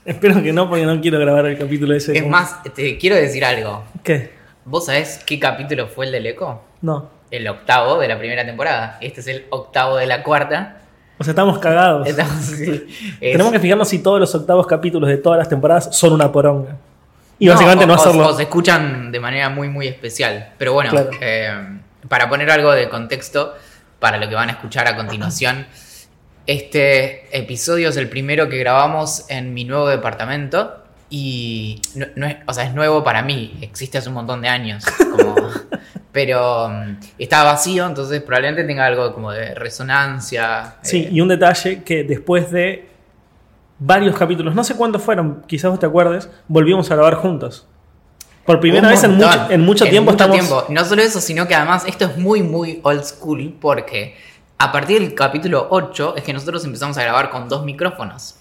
Espero que no, porque no quiero grabar el capítulo ese. Es más, te quiero decir algo. ¿Qué? ¿Vos sabés qué capítulo fue el del eco? No. El octavo de la primera temporada. Este es el octavo de la cuarta. O sea, estamos cagados. Estamos- sí. Es- Tenemos que fijarnos si todos los octavos capítulos de todas las temporadas son una poronga. Y básicamente no, o- hacerlo. O se escuchan de manera muy, muy especial. Pero bueno, Claro. eh, para poner algo de contexto para lo que van a escuchar a continuación, este episodio es el primero que grabamos en mi nuevo departamento. Y no, no es, o sea, es nuevo para mí, existe hace un montón de años. como- pero mm, está vacío, entonces probablemente tenga algo como de resonancia. Sí, eh, y un detalle que después de varios capítulos, no sé cuántos fueron, quizás vos te acuerdes, volvimos a grabar juntos. Por primera Un vez en mucho, en mucho tiempo estamos. tiempo. No solo eso, sino que además esto es muy, muy old school porque a partir del capítulo 8 es que nosotros empezamos a grabar con dos micrófonos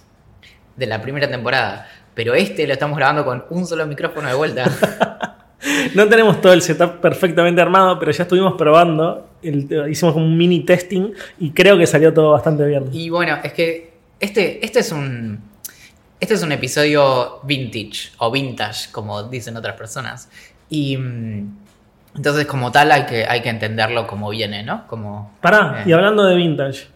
de la primera temporada. Pero este lo estamos grabando con un solo micrófono de vuelta. No tenemos todo el setup perfectamente armado, pero ya estuvimos probando. el- hicimos como un mini testing y creo que salió todo bastante bien. y bueno, es que este, este es un. Este es un episodio vintage o vintage, como dicen otras personas. Y mm, entonces, como tal, hay que, hay que entenderlo como viene, ¿no? Como, Pará, eh. y hablando de vintage.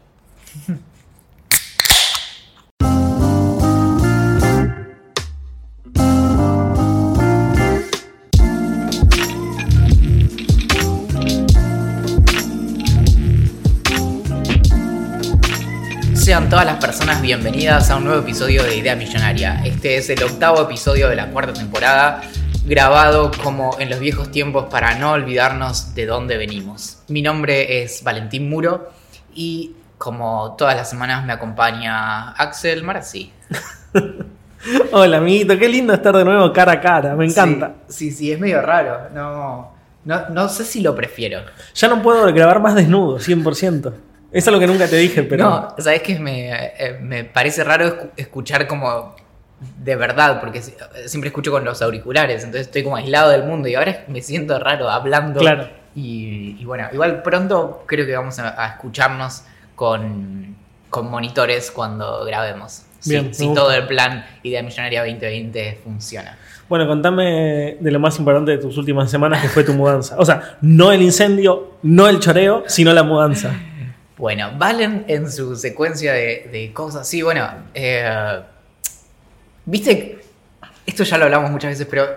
Sean todas las personas bienvenidas a un nuevo episodio de Idea Millonaria. Este es el octavo episodio de la cuarta temporada, grabado como en los viejos tiempos para no olvidarnos de dónde venimos. Mi nombre es Valentín Muro y como todas las semanas me acompaña Axel Marazzi. Hola, amiguito, qué lindo estar de nuevo cara a cara, me encanta. Sí, sí, es medio raro. No, no, no sé si lo prefiero. Ya no puedo grabar más desnudo, 100%. Es algo que nunca te dije, pero. No, sabes que me, eh, me parece raro escu- escuchar como de verdad, porque si- siempre escucho con los auriculares, entonces estoy como aislado del mundo y ahora me siento raro hablando. Claro. Y, y bueno, igual pronto creo que vamos a, a escucharnos con, con monitores cuando grabemos. Si- Bien, si todo el plan Idea Millonaria 2020 funciona. Bueno, contame de lo más importante de tus últimas semanas, que fue tu mudanza. O sea, no el incendio, no el choreo, sino la mudanza. Bueno, Valen en su secuencia de, de cosas, sí, bueno, eh, viste, esto ya lo hablamos muchas veces, pero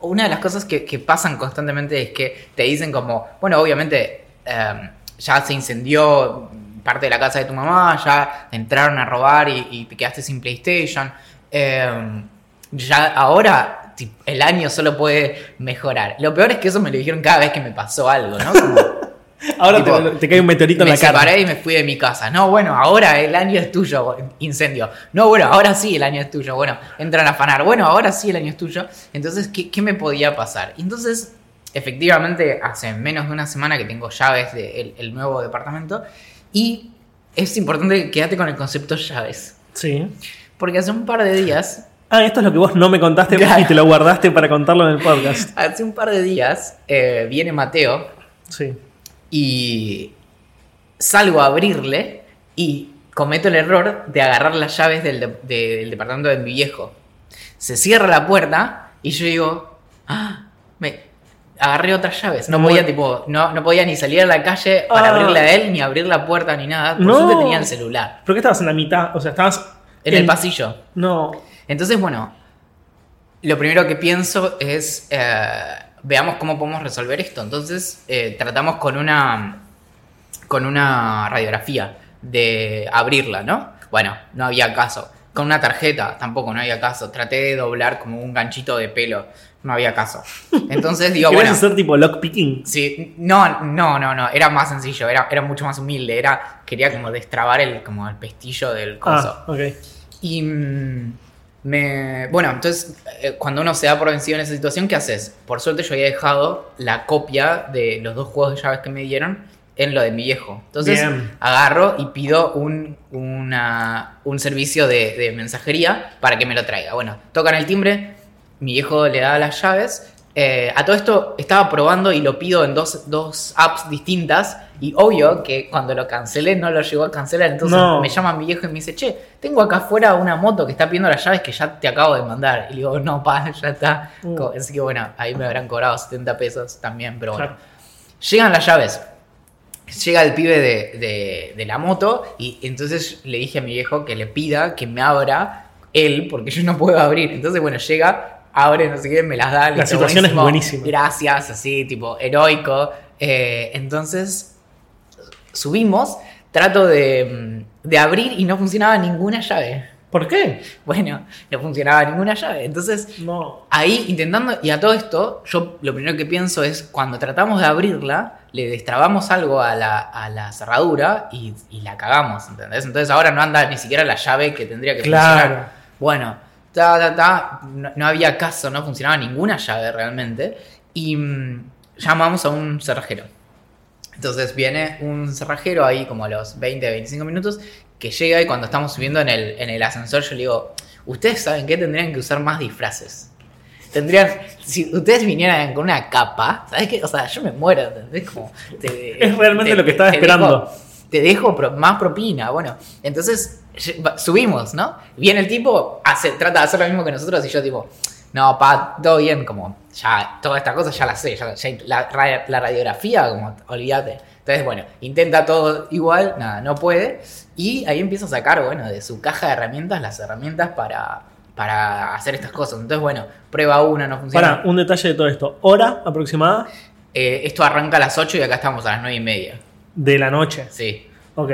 una de las cosas que, que pasan constantemente es que te dicen como, bueno, obviamente eh, ya se incendió parte de la casa de tu mamá, ya te entraron a robar y, te quedaste sin PlayStation, eh, ya ahora el año solo puede mejorar. Lo peor es que eso me lo dijeron cada vez que me pasó algo, ¿no? Ahora Tipo, te, te cae un meteorito en me la cara. separé y me fui de mi casa. No, bueno, ahora el año es tuyo, incendio. No, bueno, ahora sí el año es tuyo. Bueno, entran a afanar. Bueno, ahora sí el año es tuyo. Entonces, ¿qué, qué me podía pasar? Entonces, efectivamente, hace menos de una semana que tengo llaves del el nuevo departamento. Y es importante que con el concepto llaves. Sí. Porque hace un par de días, Ah, esto es lo que vos no me contaste Claro. y te lo guardaste para contarlo en el podcast. hace un par de días, eh, viene Mateo Sí. Y salgo a abrirle y cometo el error de agarrar las llaves del, de- de- del departamento de mi viejo. Se cierra la puerta y yo digo, ah, me agarré otras llaves. No No podía, tipo, no, no podía ni salir a la calle para Ah. abrirle a él, ni abrir la puerta, ni nada. Por No. suerte tenía el celular. ¿Por qué estabas en la mitad? O sea, estabas. En el pasillo. No. Entonces, bueno, lo primero que pienso es, eh, veamos cómo podemos resolver esto. Entonces, eh, tratamos con una, con una radiografía de abrirla, ¿no? Bueno, no había caso. Con una tarjeta tampoco no había caso. Traté de doblar como un ganchito de pelo. No había caso. Entonces digo, ¿Querías bueno. hacer tipo lockpicking? Sí, no, no, no, no, era más sencillo, era, era mucho más humilde, era, quería como destrabar el, como el pestillo del coso. Ah, ok. Y mm, Me, bueno, entonces, eh, cuando uno se da por vencido en esa situación, ¿qué haces? Por suerte yo había dejado la copia de los dos juegos de llaves que me dieron en lo de mi viejo. Entonces, Bien. agarro y pido un, una- un servicio de, de mensajería para que me lo traiga. Bueno, tocan el timbre, mi viejo le da las llaves. Eh, a todo esto estaba probando y lo pido en dos, dos apps distintas. Y obvio que cuando lo cancelé no lo llegó a cancelar. Entonces No. me llama mi viejo y me dice, che, tengo acá afuera una moto que está pidiendo las llaves que ya te acabo de mandar. Y digo, no, pa, ya está. Uh. Así que bueno, ahí me habrán cobrado 70 pesos también, pero bueno. Claro. Llegan las llaves. Llega el pibe de, de- de la moto y entonces le dije a mi viejo que le pida que me abra él porque yo no puedo abrir. Entonces, bueno, llega, abre, no sé qué, me las da. listo, situación es buenísima. Gracias, así, tipo, heroico. Eh, entonces, subimos, trato de, mm, de abrir y no funcionaba ninguna llave. ¿Por qué? Bueno, no funcionaba ninguna llave. Entonces, No. Ahí intentando, y a todo esto, yo lo primero que pienso es cuando tratamos de abrirla, le destrabamos algo a la, a la cerradura y, y la cagamos, ¿entendés? Entonces ahora no anda ni siquiera la llave que tendría que Claro. funcionar. Bueno, ta, ta, ta, no, no había caso, no funcionaba ninguna llave realmente. Y mm, llamamos a un cerrajero. Entonces viene un cerrajero ahí como a los 20, 25 minutos que llega y cuando estamos subiendo en el, en el ascensor yo le digo, ustedes saben que tendrían que usar más disfraces. Tendrían, si ustedes vinieran con una capa, ¿sabes qué? O sea, yo me muero, ¿entendés? Como, te- Es realmente lo que estaba esperando. dejo- te dejo pro- más propina, bueno. Entonces subimos, ¿no? Viene el tipo, hace, trata de hacer lo mismo que nosotros y yo tipo, no, pa, todo bien, como, ya, toda esta cosa ya la sé, ya, ya la, ra- la radiografía, como, olvídate. Entonces, bueno, intenta todo igual, nada, no puede. Y ahí empieza a sacar, bueno, de su caja de herramientas, las herramientas para, para hacer estas cosas. Entonces, bueno, prueba una, no funciona. Para, un detalle de todo esto. Hora aproximada Eh, esto arranca a las 8 y acá estamos a las 9 y media. de la noche. Sí. Ok.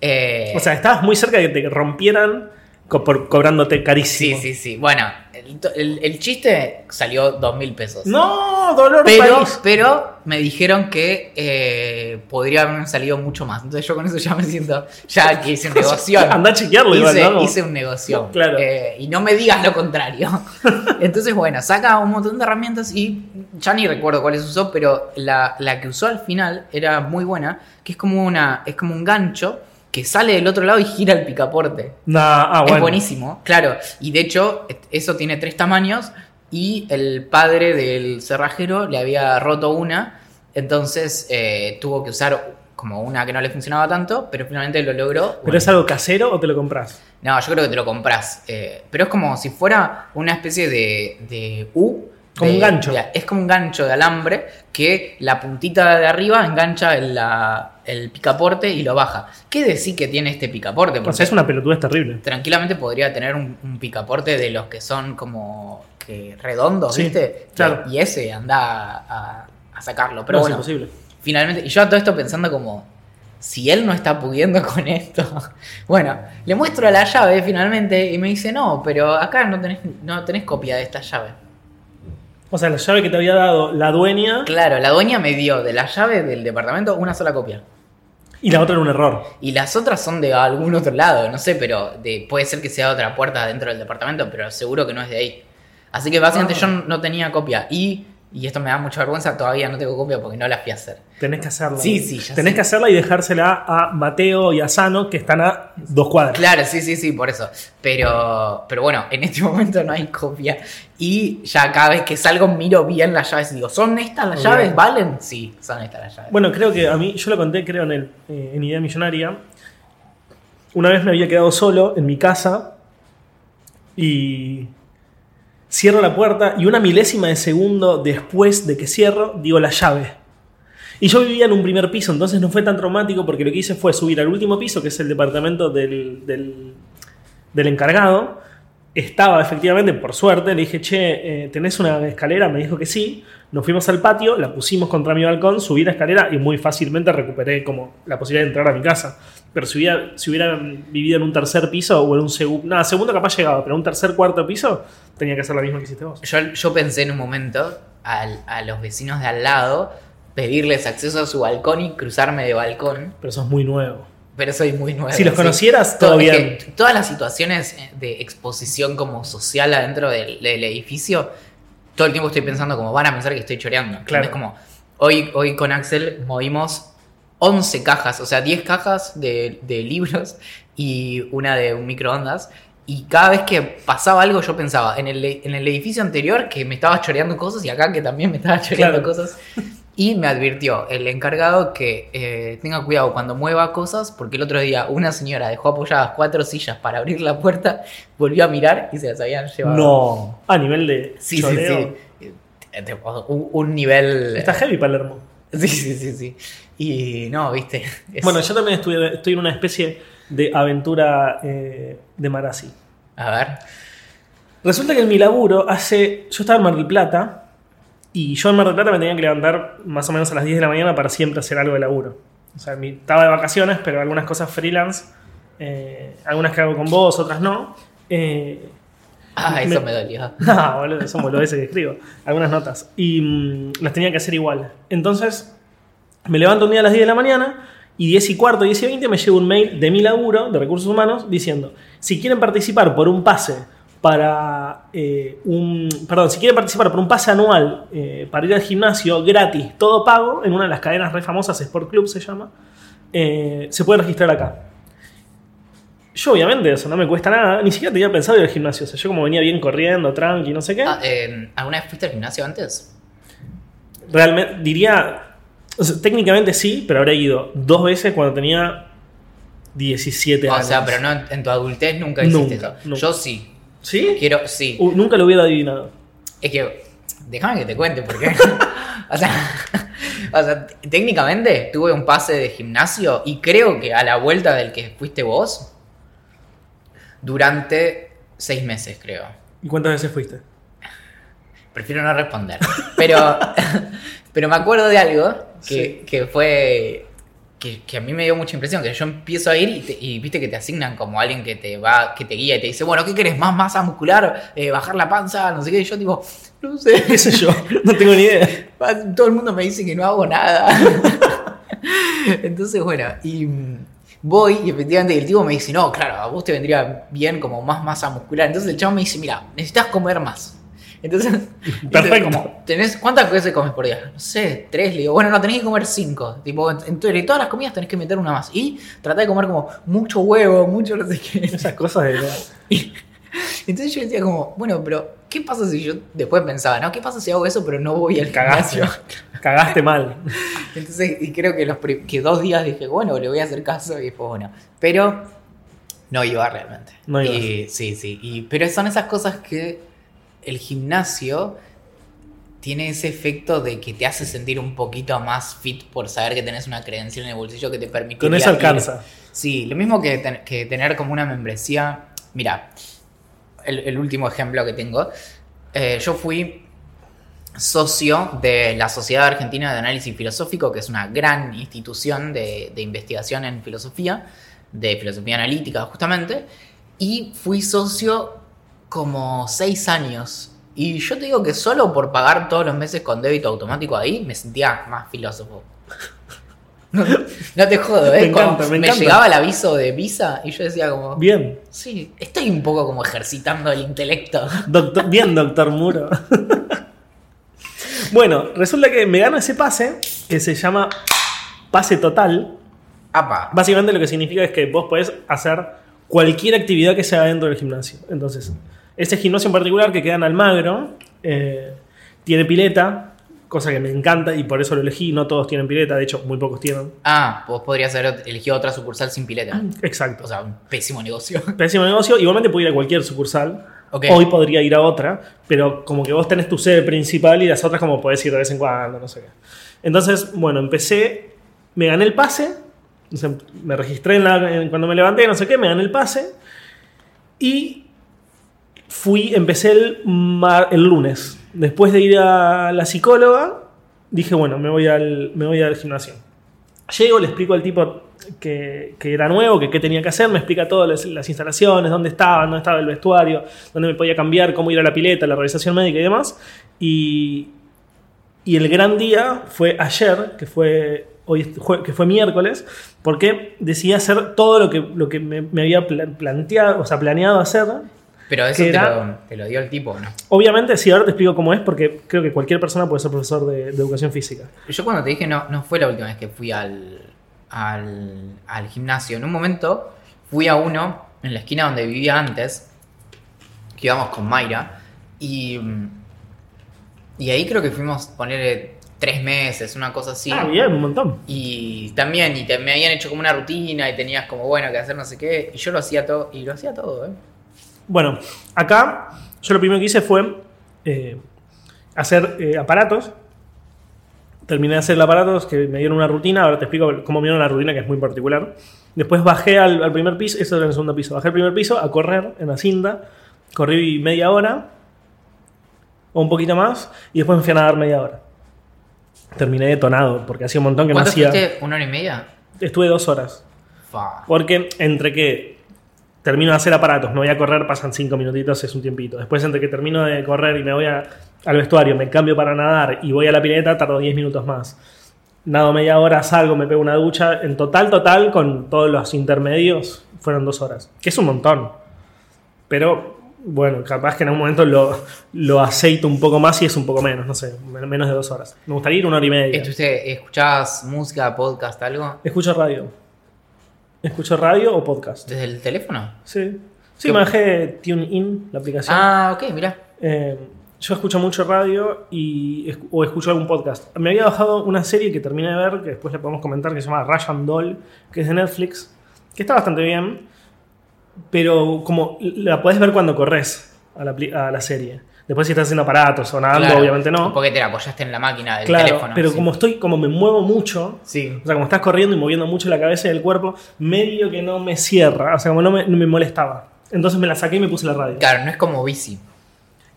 Eh, O sea, estabas muy cerca de que te rompieran co- por, cobrándote sí, carísimo. sí, sí. Bueno, el, el- el chiste salió 2 mil pesos. No, dolor Pero, país. pero me dijeron que eh, podría haber salido mucho más. Entonces yo con eso ya me siento, ya que hice un negocio. Anda a chequearlo igual, hice, ¿no? hice un negocio. Claro. Eh, y no me digas lo contrario. Entonces, bueno, saca un montón de herramientas y ya ni recuerdo cuáles usó, pero la, la que usó al final era muy buena, que es como una, es como un gancho que sale del otro lado y gira el picaporte. Nah, ah, bueno. Es buenísimo, claro. Y de hecho, eso tiene tres tamaños y el padre del cerrajero le había roto una, entonces eh, tuvo que usar como una que no le funcionaba tanto, pero finalmente lo logró. ¿Pero Bueno, es algo casero o te lo compras? No, yo creo que te lo compras. eh, pero es como si fuera una especie de, de U. Como de- un gancho. de- es como un gancho de alambre que la puntita de arriba engancha el, la- el picaporte y lo baja. ¿Qué decir que tiene este picaporte? O sea, es una pelotudez terrible. tranquilamente podría tener un, un picaporte de los que son como que redondos, Sí, ¿viste? claro. Y ese anda a sacarlo. Pero No, bueno, es imposible. finalmente, y yo a todo esto pensando como, si él no está pudiendo con esto, bueno, le muestro la llave finalmente y me dice, no, pero acá no tenés, no tenés copia de esta llave. O sea, la llave que te había dado la dueña Claro, la dueña me dio de la llave del departamento una sola copia. y la otra era un error. Y las otras son de algún otro lado, no sé, pero de, puede ser que sea otra puerta dentro del departamento, pero seguro que no es de ahí. Así que básicamente Ah. yo no tenía copia. Y, y esto me da mucha vergüenza, todavía no tengo copia porque no la fui a hacer. Tenés que hacerla. Sí, sí, ya Tenés sé. que hacerla y dejársela a Mateo y a Sano, que están a dos cuadras. Claro, sí, sí, sí, por eso. Pero, pero bueno, en este momento no hay copia. Y ya cada vez que salgo miro bien las llaves y digo, ¿son estas las llaves? ¿Valen? Sí, son estas las llaves. Bueno, creo que a mí, yo lo conté, creo, en, el, eh, en Idea Millonaria. Una vez me había quedado solo en mi casa y cierro la puerta y una milésima de segundo después de que cierro, digo la llave. Y yo vivía en un primer piso, entonces no fue tan traumático porque lo que hice fue subir al último piso, que es el departamento del, del, encargado. Estaba efectivamente, por suerte, le dije, che, eh, ¿tenés una escalera? Me dijo que sí. Nos fuimos al patio, la pusimos contra mi balcón, subí la escalera y muy fácilmente recuperé como la posibilidad de entrar a mi casa. Pero si hubiera, si hubiera vivido en un tercer piso o en un segundo, nada, segundo capaz llegaba, pero en un tercer, cuarto piso tenía que hacer lo mismo que hiciste vos. Yo, yo pensé en un momento al- a los vecinos de al lado pedirles acceso a su balcón y cruzarme de balcón. Pero sos muy nuevo. pero soy muy nuevo. Si los sí. conocieras, todo es bien. que todas las situaciones eh, de exposición como social adentro del, del edificio, todo el tiempo estoy pensando como van a pensar que estoy choreando. Claro. Es como, hoy, hoy con Axel movimos 11 cajas, o sea, 10 cajas de, de libros y una de un microondas. Y cada vez que pasaba algo, yo pensaba en el, en el edificio anterior que me estaba choreando cosas y acá que también me estaba choreando Claro. cosas. Y me advirtió el encargado que eh, tenga cuidado cuando mueva cosas, porque el otro día una señora dejó apoyadas cuatro sillas para abrir la puerta, volvió a mirar y se las habían llevado. No. A nivel de. Sí, sí, choreo. sí. Eh, te- Un, un nivel. Está heavy Palermo. Sí, sí, sí, sí. Y no, viste. Es- Bueno, yo también estoy, estoy en una especie de aventura eh, de Marasi. A ver. Resulta que en mi laburo hace. Yo estaba en Mar del Plata y yo en Mar del Plata me tenía que levantar más o menos a las 10 de la mañana para siempre hacer algo de laburo. O sea, mi- estaba de vacaciones, pero algunas cosas freelance, eh, algunas que hago con vos, otras no. Eh, Ah, eso Me- me dolió. no, boludo, son boludeces que escribo. Algunas notas. Y mm, las tenía que hacer igual. Entonces, me levanto un día a las 10 de la mañana y 10 y cuarto, 10 y 20 me llega un mail de mi laburo de recursos humanos diciendo, si quieren participar por un pase para eh, un... Perdón, si quieren participar por un pase anual eh, para ir al gimnasio gratis, todo pago, en una de las cadenas re famosas, Sport Club se llama, eh, se puede registrar acá. Yo obviamente eso no me cuesta nada, ni siquiera tenía pensado ir al gimnasio, o sea, yo como venía bien corriendo, tranqui, no sé qué. Ah, ¿Alguna vez fuiste al gimnasio antes? Realmente, diría, o sea, técnicamente sí, pero habré ido dos veces cuando tenía 17 O años. sea, pero no en tu adultez nunca hiciste Nunca, eso. nunca. Yo sí. ¿Sí? Quiero, sí. Uh, nunca lo hubiera adivinado. Es que, déjame que te cuente por qué. o, sea, o sea, técnicamente tuve un pase de gimnasio y creo que a la vuelta del que fuiste vos, durante seis meses, creo. ¿Y cuántas veces fuiste? Prefiero no responder. Pero, pero me acuerdo de algo que, Sí. que fue. Que, que a mí me dio mucha impresión, que yo empiezo a ir y, te- y viste que te asignan como alguien que te va, que te guía y te dice, bueno, ¿qué querés? ¿Más masa muscular? Eh, ¿Bajar la panza? No sé qué. Y yo digo, no sé. ¿Qué sé yo? No tengo ni idea. Todo el mundo me dice que no hago nada. Entonces, bueno, y mm, voy y efectivamente el tipo me dice, no, claro, a vos te vendría bien como más masa muscular. Entonces el chavo me dice, mira, necesitas comer más. Entonces, Perfecto. como, ¿tenés, ¿cuántas veces comes por día? No sé, tres. Le digo, bueno, no, tenés que comer cinco. Tipo, entre todas las comidas tenés que meter una más. Y trata de comer como mucho huevo, mucho no sé qué. Esas cosas de... Y- Entonces yo decía como, bueno, pero ¿qué pasa si yo después pensaba, no? ¿Qué pasa si hago eso pero no voy al Cagaste. gimnasio? Cagaste mal. Entonces, y creo que los que dos días dije, bueno, le voy a hacer caso y después, bueno. Pero no iba realmente. No ibas. Y, sí, sí. Y, pero son esas cosas que el gimnasio tiene ese efecto de que te hace sentir un poquito más fit por saber que tenés una credencial en el bolsillo que te permite. Con eso alcanza. Sí, lo mismo que, ten- que tener como una membresía. Mira, el, el último ejemplo que tengo. Eh, yo fui socio de la Sociedad Argentina de Análisis Filosófico, que es una gran institución de, de investigación en filosofía, de filosofía analítica justamente, y fui socio como seis años. Y yo te digo que solo por pagar todos los meses con débito automático ahí, me sentía más filósofo. No, no te jodo, ¿eh? Me encanta, me encanta. llegaba el aviso de visa y yo decía como... Bien. Sí, estoy un poco como ejercitando el intelecto. Doctor- bien, doctor Muro. bueno, resulta que me gano ese pase que se llama pase total. Apa. Básicamente lo que significa es que vos podés hacer cualquier actividad que sea dentro del gimnasio. Entonces, ese gimnasio en particular que queda en Almagro eh, tiene pileta, cosa que me encanta y por eso lo elegí. No todos tienen pileta, de hecho, muy pocos tienen. Ah, vos podrías haber elegido otra sucursal sin pileta. Exacto. O sea, un pésimo negocio. Pésimo negocio. Igualmente puedo ir a cualquier sucursal. Hoy podría ir a otra, pero como que vos tenés tu sede principal y las otras como podés ir de vez en cuando, no sé qué. Entonces, bueno, empecé, me gané el pase, me registré en la- en- cuando me levanté, no sé qué, me gané el pase y fui, empecé el, mar- el lunes. Después de ir a la psicóloga, dije, bueno, me voy al, me voy al gimnasio. Llego, le explico al tipo que, era nuevo, que qué tenía que hacer, me explica todas las, instalaciones, dónde estaban, dónde estaba el vestuario, dónde me podía cambiar, cómo ir a la pileta, la realización médica y demás. Y, y el gran día fue ayer, que fue hoy que fue miércoles, porque decidí hacer todo lo que, lo que me, me había pla- planteado, o sea, planeado hacer. Pero eso ¿Qué te era? lo, te lo dio el tipo, ¿no? Obviamente, sí, ahora te explico cómo es, porque creo que cualquier persona puede ser profesor de, de educación física. Yo cuando te dije no, no fue la última vez que fui al, al, al gimnasio. En un momento fui a uno en la esquina donde vivía antes, que íbamos con Mayra, y, y ahí creo que fuimos poner tres meses, una cosa así. Ah, bien, un montón. Y también, y te- me habían hecho como una rutina y tenías como, bueno, que hacer no sé qué. Y yo lo hacía todo, y lo hacía todo, ¿eh? Bueno, acá yo lo primero que hice fue eh, hacer eh, aparatos. Terminé de hacer el aparatos que me dieron una rutina. Ahora te explico cómo me dieron la rutina, que es muy particular. Después bajé al, al primer piso, eso era en el segundo piso. Bajé al primer piso a correr en la cinta. Corrí media hora o un poquito más y después me fui a nadar media hora. Terminé detonado porque hacía un montón que no ¿Cuánto hacía. fuiste? ¿Una hora y media? Estuve dos horas. Porque entre que termino de hacer aparatos, me voy a correr, pasan cinco minutitos, es un tiempito. Después entre que termino de correr y me voy a- al vestuario, me cambio para nadar y voy a la pileta, tardo 10 minutos más. Nado media hora, salgo, me pego una ducha. En total, total, con todos los intermedios, fueron dos horas. Que es un montón. Pero, bueno, capaz que en algún momento lo, lo aceito un poco más y es un poco menos, no sé, men- menos de dos horas. Me gustaría ir una hora y media. ¿Estuviste- ¿Escuchabas música, podcast, algo? Escucho radio. Escucho radio o podcast. ¿Desde el teléfono? Sí. Sí, ¿Qué- me bajé TuneIn, la aplicación. Ah, ok, mira. Eh, yo escucho mucho radio y, o escucho algún podcast. Me había bajado una serie que terminé de ver, que después le podemos comentar, que se llama Russian Doll, que es de Netflix, que está bastante bien, pero como la podés ver cuando corres a la, a la serie. Después si estás haciendo aparatos o nadando, Claro, obviamente no. Porque te la apoyaste en la máquina del Claro, teléfono. pero sí. como estoy, como me muevo mucho, Sí. o sea, como estás corriendo y moviendo mucho la cabeza y el cuerpo, medio que no me cierra, o sea, como no me, no me molestaba. Entonces me la saqué y me puse la radio. Claro, no es como bici.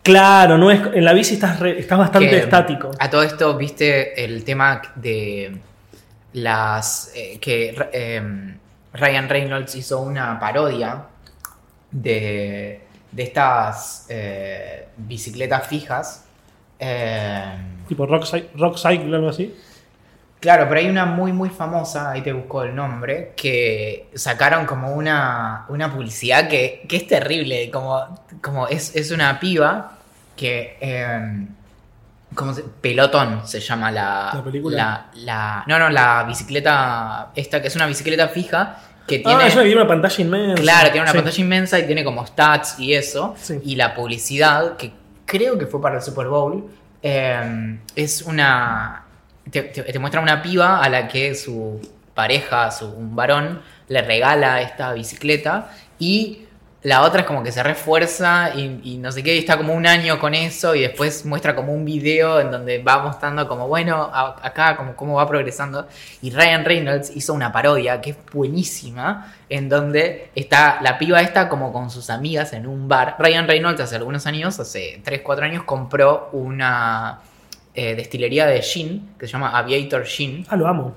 Claro, no es, en la bici estás, re- estás bastante Que, estático. A todo esto, viste el tema de las. eh, que eh, Ryan Reynolds hizo una parodia de, de estas eh, bicicletas fijas. Eh, Tipo rock, rock Cycle o algo así. Claro, pero hay una muy, muy famosa, ahí te busco el nombre, que sacaron como una, una publicidad que, que es terrible, como, como es, es una piba que... eh, ¿cómo se- Pelotón se llama la... ¿La película? la- la- no, no, la bicicleta, esta que es una bicicleta fija que tiene... Ah, es una que tiene una pantalla inmensa. Claro, tiene una Sí. pantalla inmensa y tiene como stats y eso. Sí. Y la publicidad, que creo que fue para el Super Bowl, eh, es una. Te, te- te muestra una piba a la que su pareja, su, un varón, le regala esta bicicleta y. La otra es como que se refuerza y, y no sé qué, y está como un año con eso y después muestra como un video en donde va mostrando como, bueno, a- acá como cómo va progresando. Y Ryan Reynolds hizo una parodia que es buenísima, en donde está la piba esta como con sus amigas en un bar. Ryan Reynolds hace algunos años, hace 3, 4 años, compró una eh, destilería de gin que se llama Aviator Gin Ah, lo amo.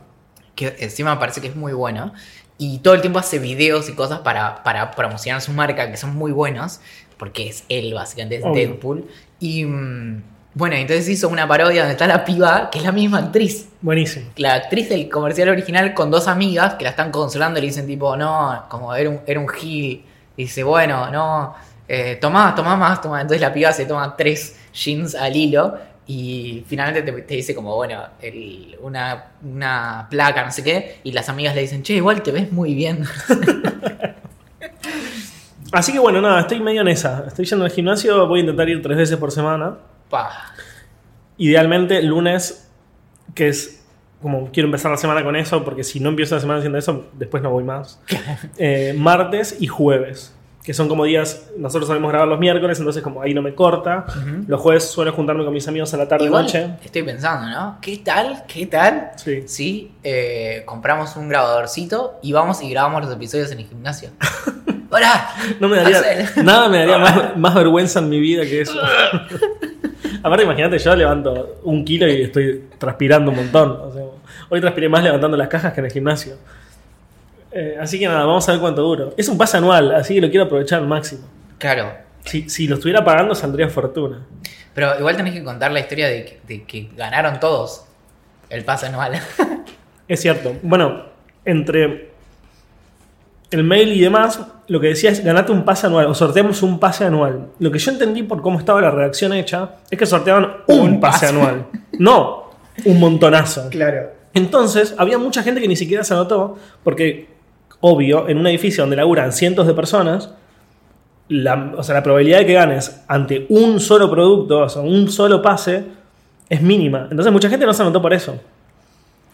que encima parece que es muy buena. Y todo el tiempo hace videos y cosas para, para promocionar su marca, que son muy buenos, porque es él, básicamente, es Obvio. Deadpool. Y mm, bueno, entonces hizo una parodia donde está la piba, que es la misma actriz. Buenísimo. La actriz del comercial original con dos amigas que la están consolando y le dicen tipo, no, como era un, era un gil. Y dice, bueno, no, eh, tomá, tomá más, tomá. Entonces la piba se toma tres jeans al hilo y finalmente te, te dice como, bueno, el- una, una placa, no sé qué. Y las amigas le dicen, che, igual te ves muy bien. Así que bueno, nada, estoy medio en esa. Estoy yendo al gimnasio, voy a intentar ir tres veces por semana. Pa. Idealmente lunes, que es como quiero empezar la semana con eso, porque si no empiezo la semana haciendo eso, después no voy más. Eh, martes y jueves, que son como días, nosotros solemos grabar los miércoles, entonces como ahí no me corta. Los jueves suelo juntarme con mis amigos a la tarde Igual noche. estoy pensando, ¿no? ¿Qué tal? ¿Qué tal? Sí. Si eh, compramos un grabadorcito y vamos y grabamos los episodios en el gimnasio. ¡Hola! No me daría, nada me daría más, más vergüenza en mi vida que eso. Aparte, imagínate, yo levanto un kilo y estoy transpirando un montón. O sea, hoy transpiré más levantando las cajas que en el gimnasio. Eh, así que nada, vamos a ver cuánto duro. Es un pase anual, así que lo quiero aprovechar al máximo. Claro. Si, si lo estuviera pagando, saldría fortuna. Pero igual tenés que contar la historia de que, de que ganaron todos el pase anual. Es cierto. Bueno, entre el mail y demás, lo que decía es ganate un pase anual o sorteamos un pase anual. Lo que yo entendí por cómo estaba la redacción hecha es que sorteaban un, Un pase, pase. anual. No, un montonazo. Claro. Entonces, había mucha gente que ni siquiera se anotó, porque, obvio, en un edificio donde laburan cientos de personas, la, o sea, la probabilidad de que ganes ante un solo producto, o sea, un solo pase, es mínima. Entonces, mucha gente no se anotó por eso.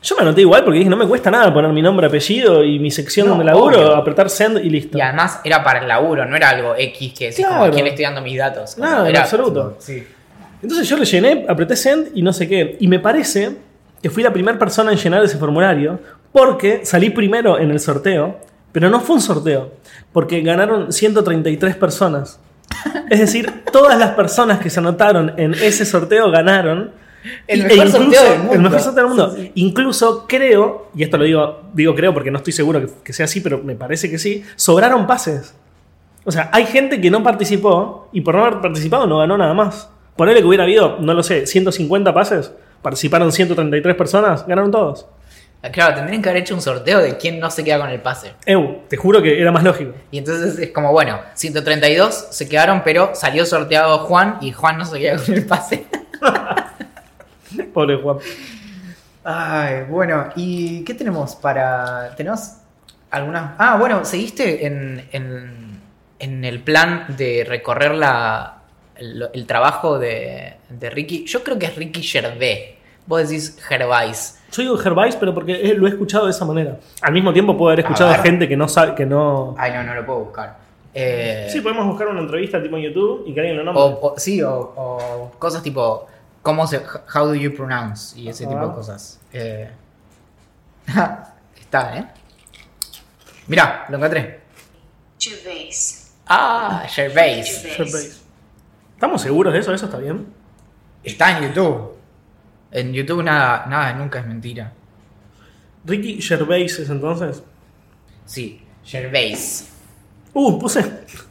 Yo me anoté igual porque dije, no me cuesta nada poner mi nombre, apellido y mi sección No, donde laburo, obvio. apretar send y listo. Y además era para el laburo, no era algo X que decís como Claro. a quién le estoy dando mis datos. Como, No, en era, absoluto. Sí. Entonces yo le llené, apreté send y no sé qué. Y me parece que fui la primera persona en llenar ese formulario porque salí primero en el sorteo, pero no fue un sorteo, porque ganaron 133 personas. Es decir, todas las personas que se anotaron en ese sorteo ganaron. El Y- mejor sorteo del mundo. El mejor sorteo del mundo. Sí, sí. Incluso creo, y esto lo digo, digo creo porque no estoy seguro que, que sea así, pero me parece que sí, sobraron pases. O sea, hay gente que no participó y por no haber participado no ganó nada más. Ponele que hubiera habido, no lo sé, 150 pases, participaron 133 personas, ganaron todos. Claro, tendrían que haber hecho un sorteo de quién no se queda con el pase. Eu, te juro que era más lógico. Y entonces es como, bueno, 132 se quedaron, pero salió sorteado Juan y Juan no se queda con el pase. Pobre Juan. Ay, bueno, ¿y qué tenemos para. ¿Tenemos algunas.? Ah, bueno, ¿seguiste en, en, en el plan de recorrer la, el, el trabajo de, de Ricky? Yo creo que es Ricky Gervais. Vos decís Gervais. Yo digo Gervais, pero porque lo he escuchado de esa manera. Al mismo tiempo puedo haber escuchado A gente que no sabe, que no. Ay, no, no lo puedo buscar. Eh, Sí, podemos buscar una entrevista tipo en YouTube y que alguien lo nombre. o, o- sí, o, o cosas tipo. ¿Cómo se. How do you pronounce? Y ese tipo de cosas. Eh, está, ¿eh? Mirá, lo encontré. Gervais. Ah, Gervais. Gervais. ¿Estamos seguros de eso? ¿Eso está bien? Está en YouTube. En YouTube nada, nada nunca es mentira. Ricky Gervais es entonces. Sí, Gervais. Uh, puse.